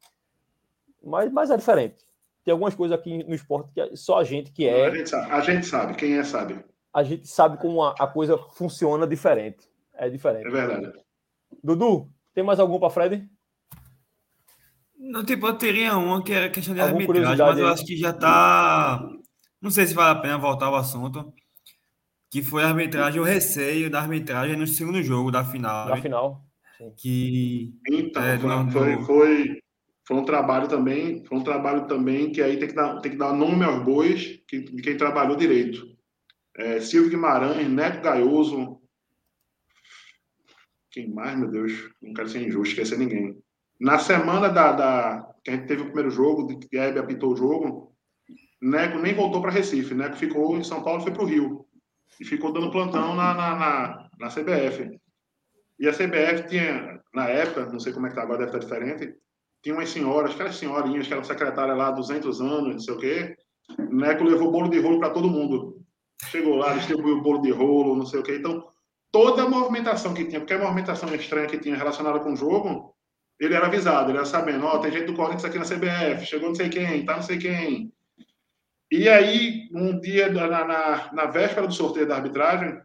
Mas, mas é diferente. Tem algumas coisas aqui no esporte que é só a gente que é. A gente sabe, a gente sabe. quem é sabe. A gente sabe como a, a coisa funciona diferente. É diferente. É verdade. Dudu, tem mais algum para Fred? Não, tipo, eu teria uma que era questão de Alguma arbitragem, mas eu acho que já tá. Não sei se vale a pena voltar ao assunto. Que foi a arbitragem, o receio da arbitragem no segundo jogo da final. Da final. Sim. Que. Então, é, foi, foi, foi, foi, um trabalho também. Foi um trabalho também que aí tem que dar, tem que dar nome aos bois que, de quem trabalhou direito. É, Silvio Guimarães, Neto Gaioso. Quem mais, meu Deus? Não quero ser injusto, esquecer ninguém. Na semana da, da, que a gente teve o primeiro jogo, que a Hebe apitou o jogo, Neco nem voltou para Recife. Neco ficou em São Paulo foi para o Rio. E ficou dando plantão na, na, na, na, CBF. E a CBF tinha, na época, não sei como é que tá agora, deve estar diferente, tinha umas senhoras, aquelas senhorinhas que eram secretárias lá há 200 anos, não sei o quê. Neco levou bolo de rolo para todo mundo. Chegou lá, distribuiu bolo de rolo, não sei o quê. Então, toda a movimentação que tinha, a movimentação estranha que tinha relacionada com o jogo, ele era avisado, ele era sabendo, ó, tem gente do Corinthians aqui na CBF, chegou não sei quem, tá não sei quem. E aí, um dia, na, na, na véspera do sorteio da arbitragem,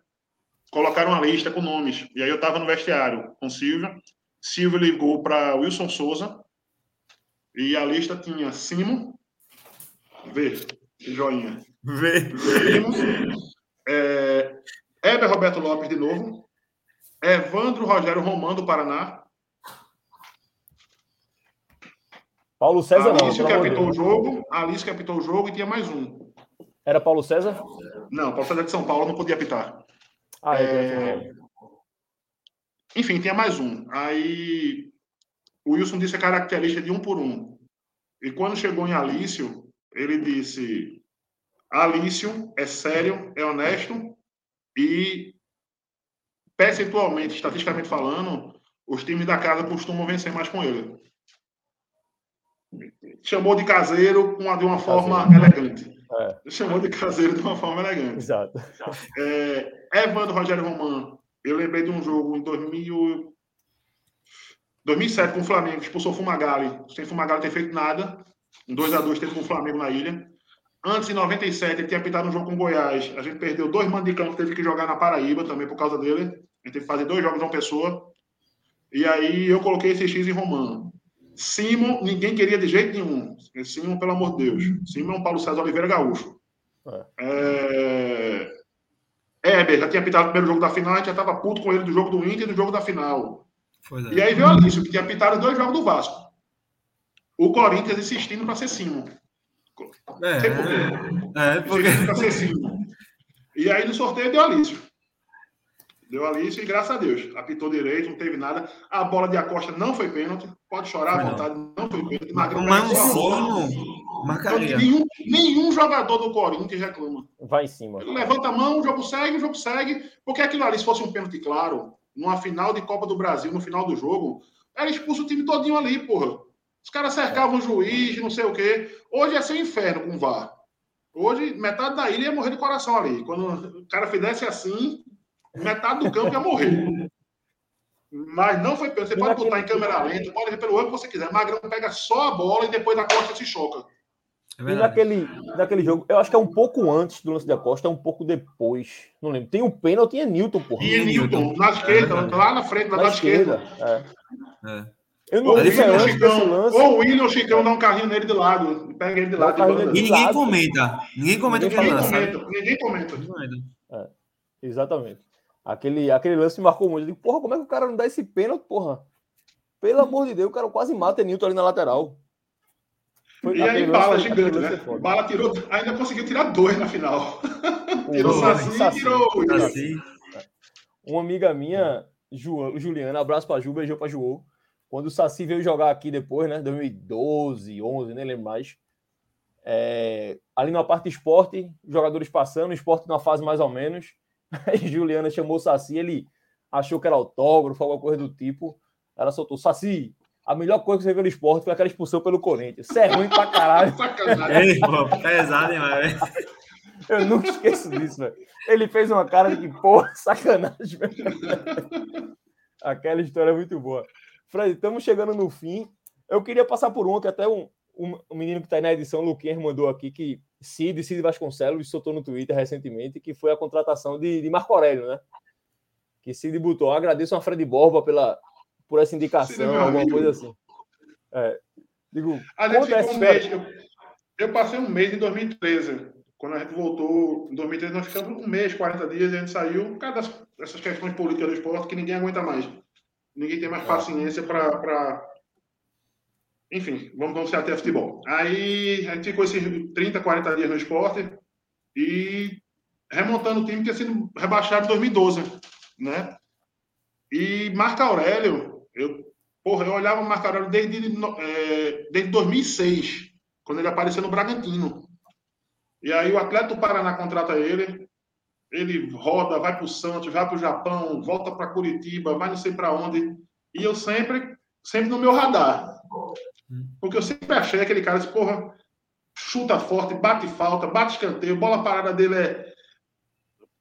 colocaram uma lista com nomes. E aí eu estava no vestiário com Silvio. Silvio ligou para Wilson Souza. E a lista tinha Simo, V, joinha. V. Simo, é, Heber Roberto Lopes de novo. Evandro Rogério Romano do Paraná. Paulo César não. Alice que apitou o jogo, Alice que apitou o jogo e tinha mais um. Era Paulo César? Não, Paulo César de São Paulo não podia apitar. Ah, é... é... Enfim, tinha mais um. Aí o Wilson disse a característica de um por um. E quando chegou em Alício, ele disse: Alício é sério, é honesto e, percentualmente, estatisticamente falando, os times da casa costumam vencer mais com ele chamou de caseiro de uma forma caseiro. elegante. É. Chamou de caseiro de uma forma elegante. Exato. É, Evandro Rogério Romano, eu lembrei de um jogo em 2000, 2007 com o Flamengo, expulsou o Fumagalli. Sem Fumagalli ter feito nada. Um 2x2 teve com o Flamengo na ilha. Antes, em 97, ele tinha pintado um jogo com o Goiás. A gente perdeu dois mandos de campo, teve que jogar na Paraíba também por causa dele. A gente teve que fazer dois jogos de uma pessoa. E aí eu coloquei esse X em Romano. Simon, ninguém queria de jeito nenhum. Simon, pelo amor de Deus. Simon é um Paulo César Oliveira Gaúcho. É. É... Heber já tinha pitado o primeiro jogo da final, a gente já estava puto com ele do jogo do Inter e do jogo da final. É. E aí veio o Alício, que tinha pitado dois jogos do Vasco. O Corinthians insistindo para ser Simon. É, Sei por quê. É, porque... Para ser. E aí no sorteio deu Alício. Deu Alice e graças a Deus. Apitou direito, não teve nada. A bola de Acosta não foi pênalti. Pode chorar à vontade, não foi pênalti. Magrão Marcaria. Nenhum, nenhum jogador do Corinthians reclama. Vai em cima. Ele levanta a mão, o jogo segue, o jogo segue. Porque aquilo ali, se fosse um pênalti claro, numa final de Copa do Brasil, no final do jogo, era expulso o time todinho ali, porra. Os caras cercavam o juiz, não sei o quê. Hoje é ser inferno com o VAR. Hoje, metade da ilha ia morrer de coração ali. Quando o cara fizesse assim, metade do campo ia morrer. Mas não foi pênalti. Você pode botar em câmera lenta, pode ver pelo ângulo que você quiser. Magrão pega só a bola e depois da costa se choca. É e naquele, naquele jogo, eu acho que é um pouco antes do lance da Costa, é um pouco depois. Não lembro. Tem um pênalti e é Newton, porra. E é Newton, na esquerda, é lá na frente, lá na, na esquerda. esquerda. É. É. Eu não ou, o William Chicão, lance, ou o William Chicão dá um carrinho nele de lado. Pega ele de lado. De e ninguém comenta. Ninguém comenta ninguém, ninguém comenta. Ninguém comenta. É, exatamente. Aquele, aquele lance me marcou muito. Eu digo, porra, como é que o cara não dá esse pênalti, porra? Pelo amor de Deus, o cara quase mata Newton ali na lateral. Foi, e aí, bala gigante, né? Bala tirou, ainda conseguiu tirar dois na final. tirou o Saci e tirou o Saci. Uma amiga minha, Ju, Juliana, abraço pra Ju, beijou pra Ju. Quando o Saci veio jogar aqui depois, né? 2012, 11, nem lembro mais. É, ali na parte esporte, jogadores passando, esporte na fase mais ou menos. Aí Juliana chamou o Saci, ele achou que era autógrafo, alguma coisa do tipo. Ela soltou, Saci, a melhor coisa que você viu no esporte foi aquela expulsão pelo Corinthians. Isso é ruim pra caralho. Ei, pô, pesado demais, velho. Eu nunca esqueço disso, velho. Ele fez uma cara de que, porra, sacanagem, velho. Aquela história é muito boa. Fred, estamos chegando no fim. Eu queria passar por uma que até um, um, um menino que está aí na edição, o Luquinhas, mandou aqui, que Cid, Cid Vasconcelos, soltou no Twitter recentemente, que foi a contratação de, de Marco Aurélio, né? Que Cid botou. Agradeço a Fred Borba pela, por essa indicação, alguma coisa assim. É, digo, a gente ficou um mês, eu, eu, passei um mês em 2013. Quando a gente voltou, em 2013, nós ficamos um mês, 40 dias, e a gente saiu por causa dessas questões políticas do esporte que ninguém aguenta mais. Ninguém tem mais é. paciência para enfim, vamos, vamos até futebol. Aí a gente ficou esses 30, 40 dias no esporte e remontando o time que tinha sido rebaixado em 2012, né? E Marco Aurélio, eu, porra, eu olhava o Marco Aurélio desde, é, desde 2006, quando ele apareceu no Bragantino. E aí o atleta do Paraná contrata ele, ele roda, vai para o Santos, vai para o Japão, volta para Curitiba, vai não sei para onde. E eu sempre, sempre no meu radar. Porque eu sempre achei aquele cara, assim, porra, chuta forte, bate falta, bate escanteio, bola parada dele é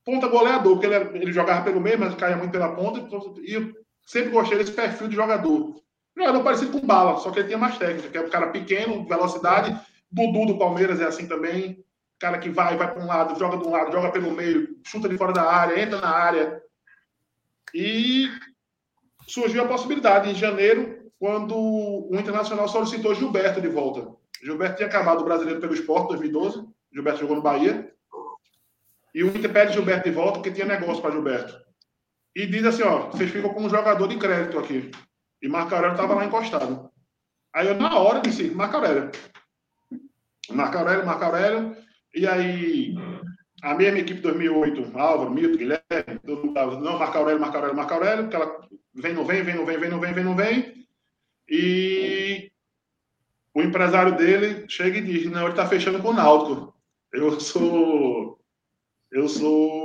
ponta goleador, porque ele, ele jogava pelo meio, mas caía muito pela ponta, e sempre gostei desse perfil de jogador. Jogador parecido com bala, só que ele tinha mais técnica, que é um cara pequeno, velocidade. Dudu do Palmeiras é assim também. Cara que vai, vai para um lado, joga de um lado, joga pelo meio, chuta de fora da área, entra na área. E surgiu a possibilidade em janeiro quando o Internacional solicitou Gilberto de volta. Gilberto tinha acabado o brasileiro pelo esporte em 2012. Gilberto jogou no Bahia. E o Inter pede Gilberto de volta porque tinha negócio para Gilberto. E diz assim: ó, vocês ficam com um jogador de crédito aqui. E Marco Aurélio estava lá encostado. Aí eu, na hora, disse: Marco Aurélio. Marco Aurélio, Aurélio. E aí, a mesma equipe 2008, Álvaro, Milton, Guilherme, todo mundo não, Marco Aurélio, Marco Aurélio, Aurélio, porque ela vem, não vem, vem, não vem, vem, não vem, vem, não vem. E o empresário dele chega e diz: Não, ele está fechando com o Náutico. Eu sou. Eu sou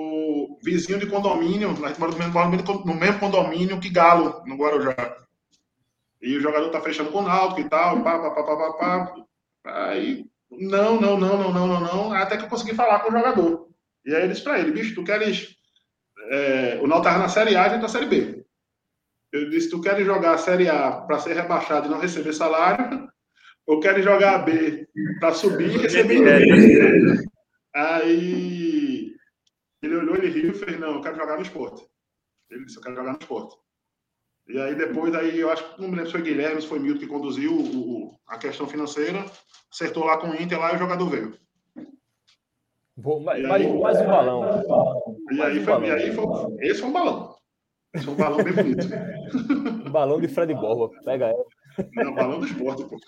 vizinho de condomínio, a gente mora no mesmo, no mesmo condomínio que Galo, no Guarujá. E o jogador está fechando com o Náutico e tal, pá, pá, pá, pá, pá, pá. Aí, não, não, não, não, não, não, não, até que eu consegui falar com o jogador. E aí ele disse para ele, bicho, tu queres... É, o Náutico estava na Série A, a gente na Série B. Eu disse: tu queres jogar a Série A para ser rebaixado e não receber salário? Ou queres jogar a B para subir e receber? Aí ele olhou, ele riu e fez: não, eu quero jogar no esporte. Ele disse: eu quero jogar no esporte. E aí depois, aí, eu acho que não me lembro se foi Guilherme, se foi Milton que conduziu o, a questão financeira, acertou lá com o Inter lá e o jogador veio. Vou, mais, aí, mais um balão. E aí, foi, balão. e aí foi, esse foi um balão. Esse é um balão bem bonito. balão de Fred Borba. Pega ela. Não, balão do esporte, pô.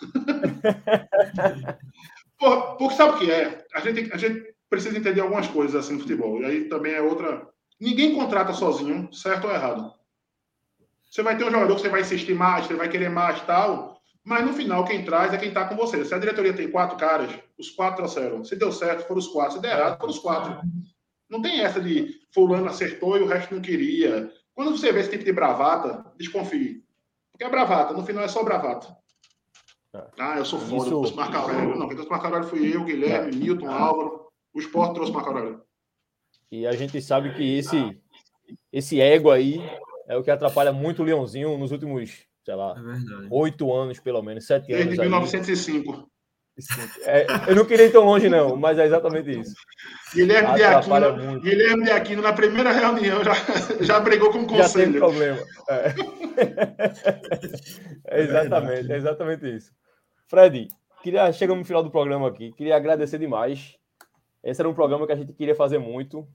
Porra, porque sabe o que é? A gente, a gente precisa entender algumas coisas assim no futebol. E aí também é outra. Ninguém contrata sozinho, certo ou errado. Você vai ter um jogador que você vai insistir mais, você vai querer mais tal. Mas no final, quem traz é quem está com você. Se a diretoria tem quatro caras, os quatro trouxeram. Se deu certo, foram os quatro. Se der errado, foram os quatro. Não tem essa de fulano acertou e o resto não queria. Quando você vê esse tipo de bravata, desconfie. Porque é bravata, no final é só bravata. É. Ah, eu sou foda, Isso... trouxe Marco Aurélio. Não, quem trouxe Marco Aurélio fui eu, Guilherme, é. Milton, Álvaro. O esporte trouxe Marco Aurélio. E a gente sabe que esse, esse ego aí é o que atrapalha muito o Leãozinho nos últimos, sei lá, é oito anos, pelo menos, sete anos. Desde 1905. É, eu não queria ir tão longe, não, mas é exatamente isso. Guilherme de, Aquino, Guilherme de Aquino, na primeira reunião, já, já brigou com o conselho. Já tem problema. É. é exatamente, é exatamente isso. Fred, queria, chegamos no final do programa aqui, queria agradecer demais. Esse era um programa que a gente queria fazer muito.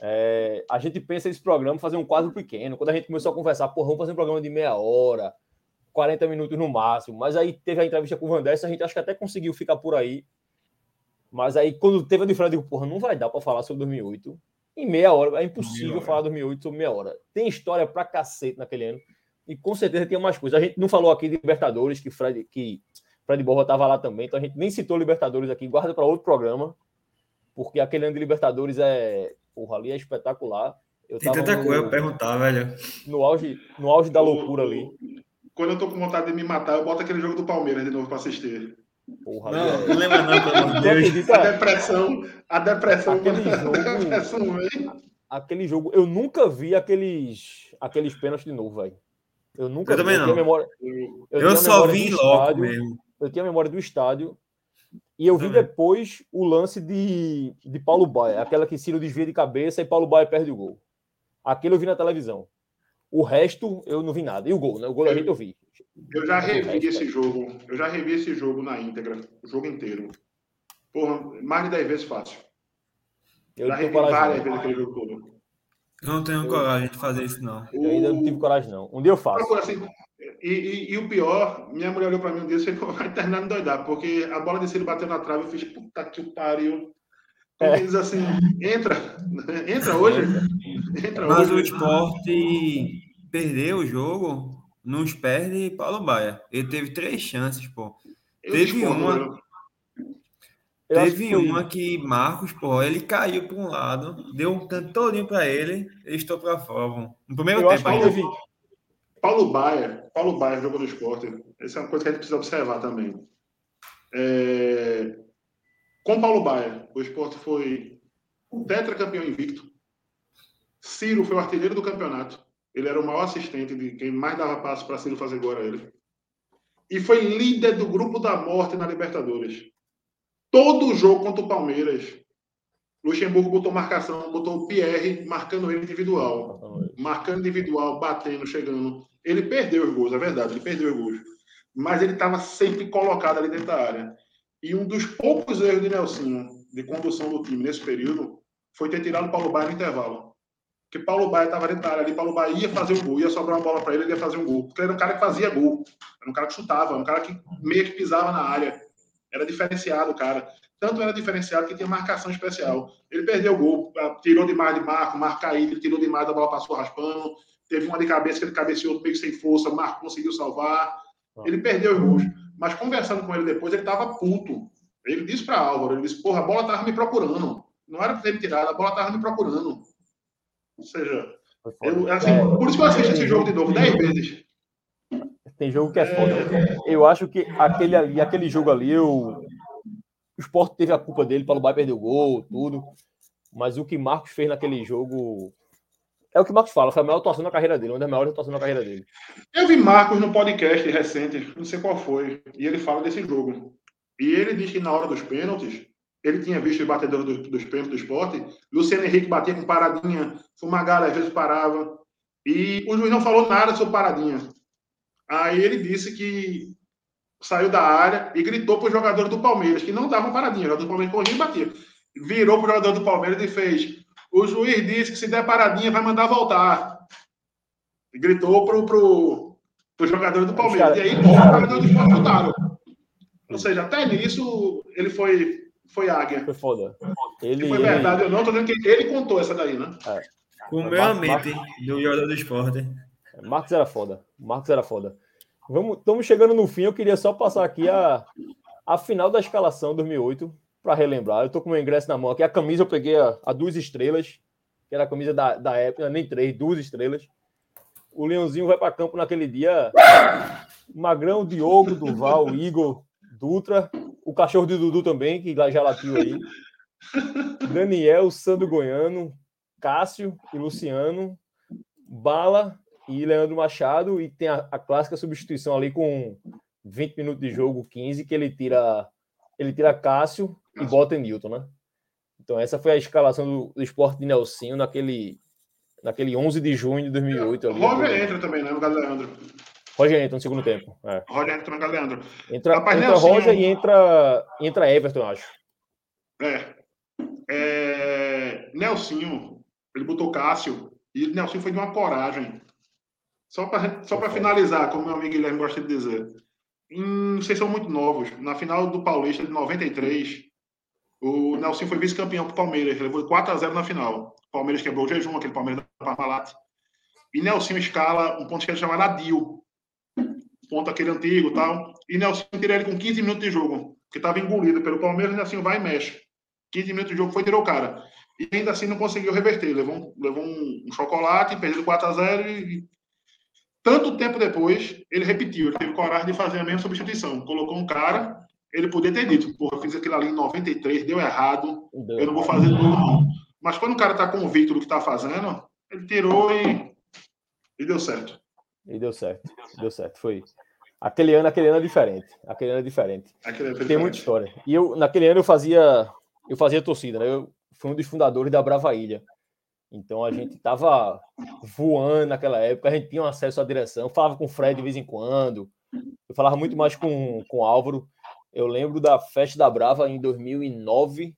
É, a gente pensa esse programa fazer um quadro pequeno. Quando a gente começou a conversar, porra, vamos fazer um programa de meia hora 40 minutos no máximo. Mas aí teve a entrevista com o Van Dessa, a gente acho que até conseguiu ficar por aí. Mas aí, quando teve a de Fred, eu digo, porra, não vai dar para falar sobre 2008 em meia hora. É impossível falar 2008 sobre meia hora. Tem história pra cacete naquele ano. E com certeza tem mais coisas. A gente não falou aqui de Libertadores, que Fred, que Fred Borba estava lá também, então a gente nem citou Libertadores aqui, guarda para outro programa, porque aquele ano de Libertadores é. Porra, ali é espetacular. Eu Tem tanta no, coisa perguntar, velho. No auge, no auge da loucura ali. Quando eu tô com vontade de me matar, eu boto aquele jogo do Palmeiras de novo para assistir. Porra, não, é... não lembra não, pelo amor de Deus. A depressão, a depressão, aquele jogo, a depressão vem. Aquele jogo, eu nunca vi aqueles, aqueles pênaltis de novo, velho. Eu nunca eu vi. também eu não. Memória, eu, eu só vi logo mesmo. Eu tinha a memória do estádio e eu vi depois o lance de, de Paulo Baia, aquela que Ciro desvia de cabeça e Paulo Baia perde o gol. Aquele eu vi na televisão. O resto eu não vi nada. E o gol, né? O gol da gente eu vi. Eu já revi esse jogo. Eu já revi esse jogo na íntegra, o jogo inteiro. Porra, mais de 10 vezes fácil. Eu já revi várias vezes aquele jogo todo. Eu não tenho eu... coragem de fazer isso, não. Eu ainda não tive coragem, não. Um dia eu faço. Assim, e, e, e, o pior, minha mulher olhou para mim um dia e falou: vai terminar de doidar, porque a bola de Ciro bateu na trave. Eu fiz, puta que pariu. É. Eles assim, entra, entra hoje. Entra Mas hoje. o esporte perdeu o jogo nos perde Paulo Baia. Ele teve três chances, pô. Eu teve uma. teve uma que Marcos, pô, ele caiu para um lado, deu um canto todinho para ele, e estou para fora. No primeiro eu tempo ainda. Teve... Paulo Baia, Paulo Baia jogou no esporte. Essa é uma coisa que a gente precisa observar também. É... Com Paulo Baia, o esporte foi tetracampeão invicto. Ciro foi o artilheiro do campeonato. Ele era o maior assistente de quem mais dava passo para Ciro fazer gol a ele. E foi líder do grupo da morte na Libertadores. Todo o jogo contra o Palmeiras, Luxemburgo botou marcação, botou o Pierre marcando ele individual. Marcando individual, batendo, chegando. Ele perdeu os gols, é verdade, ele perdeu os gols. Mas ele estava sempre colocado ali dentro da área. E um dos poucos erros de Nelson de condução do time nesse período foi ter tirado o Paulo Baia no intervalo. Porque Paulo Baia estava dentro da área ali, Paulo Baia ia fazer um gol, ia sobrar uma bola para ele, ele ia fazer um gol. Porque ele era um cara que fazia gol, era um cara que chutava, um cara que meio que pisava na área. Era diferenciado o cara. Tanto era diferenciado que tinha marcação especial. Ele perdeu o gol, ah, tirou demais de Marco, caiu, ele tirou demais, a bola passou raspando. Teve uma de cabeça que ele cabeceou meio sem força, Marco conseguiu salvar. Ah. Ele perdeu os gols. Mas conversando com ele depois, ele estava puto. Ele disse para Álvaro, ele disse, porra, a bola estava me procurando. Não era para ter tirado, a bola estava me procurando. Ou seja, eu, assim, é, por isso que eu assisto esse jogo de novo 10 vezes. Tem jogo que é foda. É... Eu acho que aquele ali, aquele jogo ali, eu... o Sport teve a culpa dele, para o Bahia perder o gol, tudo. Mas o que Marcos fez naquele jogo. É o que Marcos fala, foi a maior atuação na carreira dele, uma das maiores atuações na carreira dele. Eu vi Marcos no podcast recente, não sei qual foi, e ele fala desse jogo. E ele diz que na hora dos pênaltis, ele tinha visto os batedores dos, pênaltis do esporte. Luciano Henrique batia com paradinha, Fumagala às vezes parava. E o juiz não falou nada sobre paradinha. Aí ele disse que saiu da área e gritou para os jogadores do Palmeiras, que não davam paradinha. O jogador do Palmeiras corria e batia. Virou para o jogador do Palmeiras e fez. O juiz disse que se der paradinha vai mandar voltar. E gritou para pro, pro jogador do Palmeiras. E aí os jogadores do esporte voltaram. Ou seja, até nisso ele foi foi Águia. Foi foda. Ele, foi verdade, eu não tô dizendo que ele contou essa daí, né? É. Comeu a mente do jogador do esporte. Marcos era foda. Marcos era foda. Vamos, estamos chegando no fim. Eu queria só passar aqui a, a final da escalação 2008 para relembrar. Eu tô com o meu ingresso na mão aqui. A camisa eu peguei a, a duas estrelas, que era a camisa da, da época, nem três, duas estrelas. O Leãozinho vai para campo naquele dia. Magrão, Diogo, Duval, Igor, Dutra, o cachorro de Dudu também, que já latiu aí. Daniel, Sandro Goiano, Cássio e Luciano, Bala e Leandro Machado. E tem a, a, clássica substituição ali com 20 minutos de jogo, 15, que ele tira ele tira Cássio e bota Newton, né? Então essa foi a escalação do, do esporte de Nelsinho naquele, naquele 11 de junho de 2008. Ali, Roger entra também, né? No caso Leandro. Roger entra no segundo tempo. É. Roger entra no Leandro. Entra, Rapaz, entra Roger e entra, entra Everton, acho. É. é. Nelsinho, ele botou Cássio, e Nelsinho foi de uma coragem. Só para só finalizar, como meu amigo Guilherme gosta de dizer. Em, vocês são muito novos. Na final do Paulista de 93, o Nelson foi vice-campeão para o Palmeiras. Levou 4 a 0 na final. O Palmeiras quebrou o jejum, aquele Palmeiras da Parmalat. E Nelson escala um ponto esquerdo chamado Adil. Ponto aquele antigo tal. E Nelson tirou ele com 15 minutos de jogo. Porque estava engolido pelo Palmeiras. E Nelson vai e mexe. 15 minutos de jogo foi tirou o cara. E ainda assim não conseguiu reverter. Levou levou um, um chocolate, perdeu 4 a 0 e tanto tempo depois, ele repetiu, ele teve coragem de fazer a mesma substituição. Colocou um cara, ele podia ter dito, porra, fiz aquilo ali em 93, deu errado, deu eu não vou fazer de novo, não. Mas quando o cara está convicto do que está fazendo, ele tirou e, e deu certo. E deu certo, deu certo. Foi. Aquele ano, aquele ano é diferente. Aquele ano é diferente. Aquele ano é diferente. Tem muita história. E eu, naquele ano, eu fazia, eu fazia torcida, né? Eu fui um dos fundadores da Brava Ilha. Então a gente tava voando naquela época, a gente tinha um acesso à direção, falava com o Fred de vez em quando, eu falava muito mais com, com o Álvaro. Eu lembro da festa da Brava em 2009,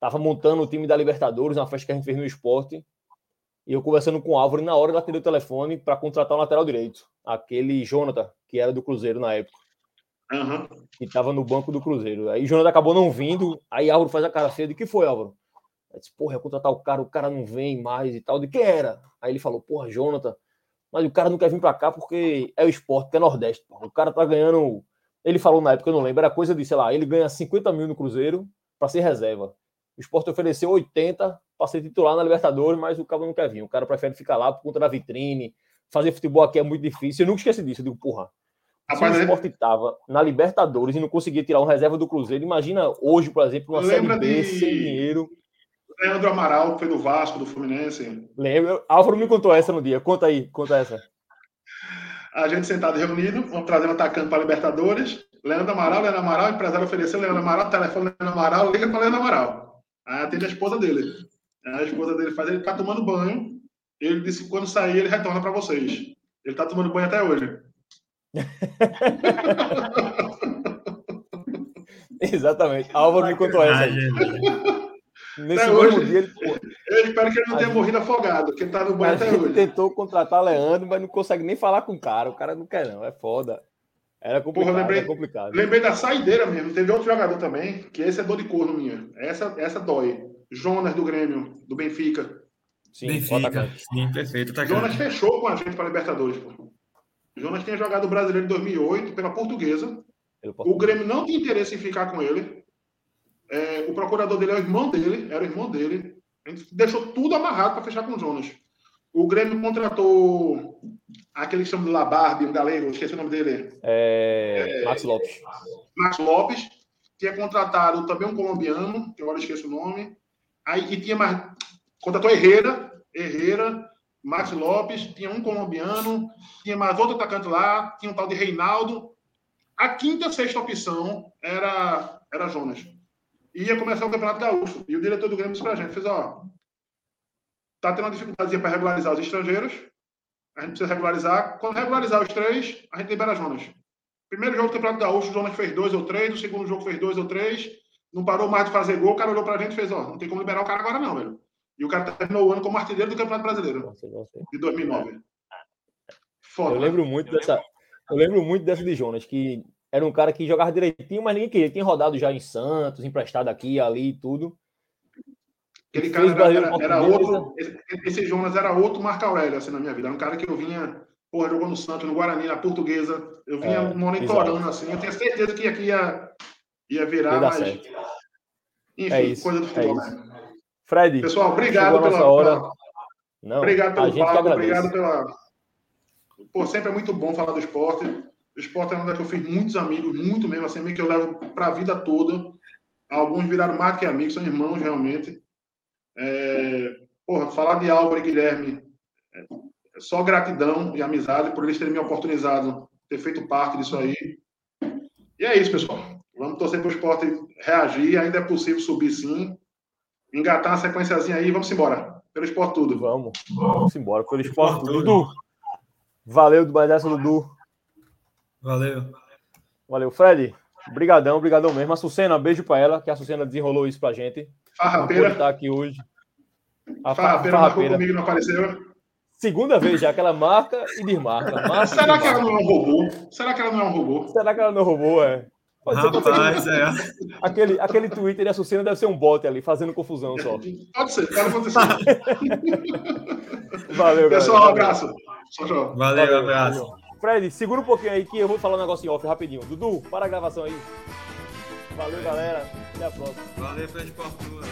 tava montando o time da Libertadores, uma festa que a gente fez no esporte, e eu conversando com o Álvaro, e na hora ele atendeu o telefone para contratar o lateral direito, aquele Jonathan, que era do Cruzeiro na época. Uhum. Que estava no banco do Cruzeiro. Aí o Jonathan acabou não vindo, aí Álvaro faz a cara feia de que foi, Álvaro? Aí disse, porra, ia contratar o cara, o cara não vem mais e tal. De quem era? Aí ele falou, porra, Jonathan, mas o cara não quer vir pra cá porque é o esporte, que é Nordeste. Porra. O cara tá ganhando. Ele falou na época, eu não lembro, era coisa de, sei lá, ele ganha 50 mil no Cruzeiro para ser reserva. O esporte ofereceu 80 para ser titular na Libertadores, mas o cara não quer vir. O cara prefere ficar lá por conta da vitrine. Fazer futebol aqui é muito difícil. Eu nunca esqueci disso. Eu digo, porra, se o esporte estava na Libertadores e não conseguia tirar um reserva do Cruzeiro, imagina hoje, por exemplo, uma Série B de... sem dinheiro. Leandro Amaral, que foi do Vasco, do Fluminense. Lembro. Álvaro me contou essa no dia. Conta aí, conta essa. A gente sentado reunido, vamos trazendo atacante para Libertadores. Leandro Amaral, Leandro Amaral, empresário ofereceu Leandro Amaral, telefone Leandro Amaral, liga para Leandro Amaral. Aí atende a esposa dele. Aí a esposa dele faz, ele tá tomando banho. Ele disse que quando sair, ele retorna para vocês. Ele tá tomando banho até hoje. Exatamente. Álvaro me contou essa. Nesse até mesmo hoje, dia, ele. Eu espero que ele não tenha morrido afogado, porque tá no banho até hoje. tentou contratar Leandro, mas não consegue nem falar com o cara. O cara não quer, não. É foda. Era complicado, Porra, lembrei, complicado. Lembrei da saideira mesmo. Teve outro jogador também, que esse é dor de corno minha. Essa, essa dói. Jonas do Grêmio, do Benfica. Sim, Benfica. Sim, perfeito. Tá Jonas fechou com a gente para Libertadores. Pô. Jonas tinha jogado o brasileiro em 2008 pela Portuguesa. O Grêmio não tinha interesse em ficar com ele. É, o procurador dele é o irmão dele, era o irmão dele. A gente deixou tudo amarrado para fechar com o Jonas. O Grêmio contratou aquele que chama de Labarbe, um galego, esqueci o nome dele. É... É... Max Lopes. Max Lopes. Tinha contratado também um colombiano, que agora esqueço o nome. Aí e tinha mais. Contratou Herrera, Herrera, Max Lopes, tinha um colombiano, tinha mais outro atacante lá, tinha um tal de Reinaldo. A quinta, sexta opção era, era Jonas ia começar o Campeonato Gaúcho. E o diretor do Grêmio disse para a gente, fez, ó, tá tendo uma dificuldade para regularizar os estrangeiros, a gente precisa regularizar. Quando regularizar os três, a gente libera Jonas. Primeiro jogo do Campeonato Gaúcho, o Jonas fez dois ou três, o segundo jogo fez dois ou três, não parou mais de fazer gol, o cara olhou para a gente e fez, ó, não tem como liberar o cara agora não, velho. E o cara terminou o ano como artilheiro do Campeonato Brasileiro, de 2009. Foda, eu lembro muito dessa... Eu lembro muito dessa de Jonas, que era um cara que jogava direitinho, mas ninguém queria. Ele tinha rodado já em Santos, emprestado aqui, ali e tudo. Aquele cara era, era, era outro. Esse, Jonas era outro Marco Aurélio, assim, na minha vida. Era um cara que eu vinha, porra, jogou no Santos, no Guarani, na Portuguesa. Eu vinha é, monitorando, exato. assim. Eu tinha certeza que aqui ia, ia virar, mas. Certo. Enfim, é isso, coisa do é futebol. É Fred. Pessoal, obrigado pela. Hora. Pela... Não, obrigado pelo papo, obrigado pela. Pô, sempre é muito bom falar do esporte. O esporte é um lugar que eu fiz muitos amigos, muito mesmo, assim, que eu levo para a vida toda. Alguns viraram mais que amigos, são irmãos realmente. É, porra, falar de Álvaro e Guilherme, é só gratidão e amizade por eles terem me oportunizado, ter feito parte disso aí. E é isso, pessoal. Vamos torcer para o esporte reagir. Ainda é possível subir sim. Engatar uma sequenciazinha aí vamos embora. Pelo esporte tudo. Vamos. Vamos embora. Pelo esporte tudo. Valeu demais essa, Dudu. Valeu. Valeu, Fred. Obrigadão, obrigadão mesmo. A Sucena, beijo para ela, que a Sucena desenrolou isso pra gente. Farrapeira. Tá aqui hoje. A Farrapeira, Farrapeira marcou comigo não apareceu. Segunda vez já que ela marca e desmarca. Marca e Será que ela desmarca. não é um robô? Será que ela não é um robô? Será que ela não roubou? É. Pode ser, pode ser Rapaz, é. que aquele, aquele Twitter de Açucena deve ser um bot ali, fazendo confusão só. Pode ser, pode acontecer. Valeu, galera. Pessoal, um Valeu. abraço. Tchau, tchau. Valeu, abraço. valeu. Fred, segura um pouquinho aí que eu vou falar um negócio em off rapidinho. Dudu, para a gravação aí. Valeu, galera. Até a próxima. Valeu pela esportura.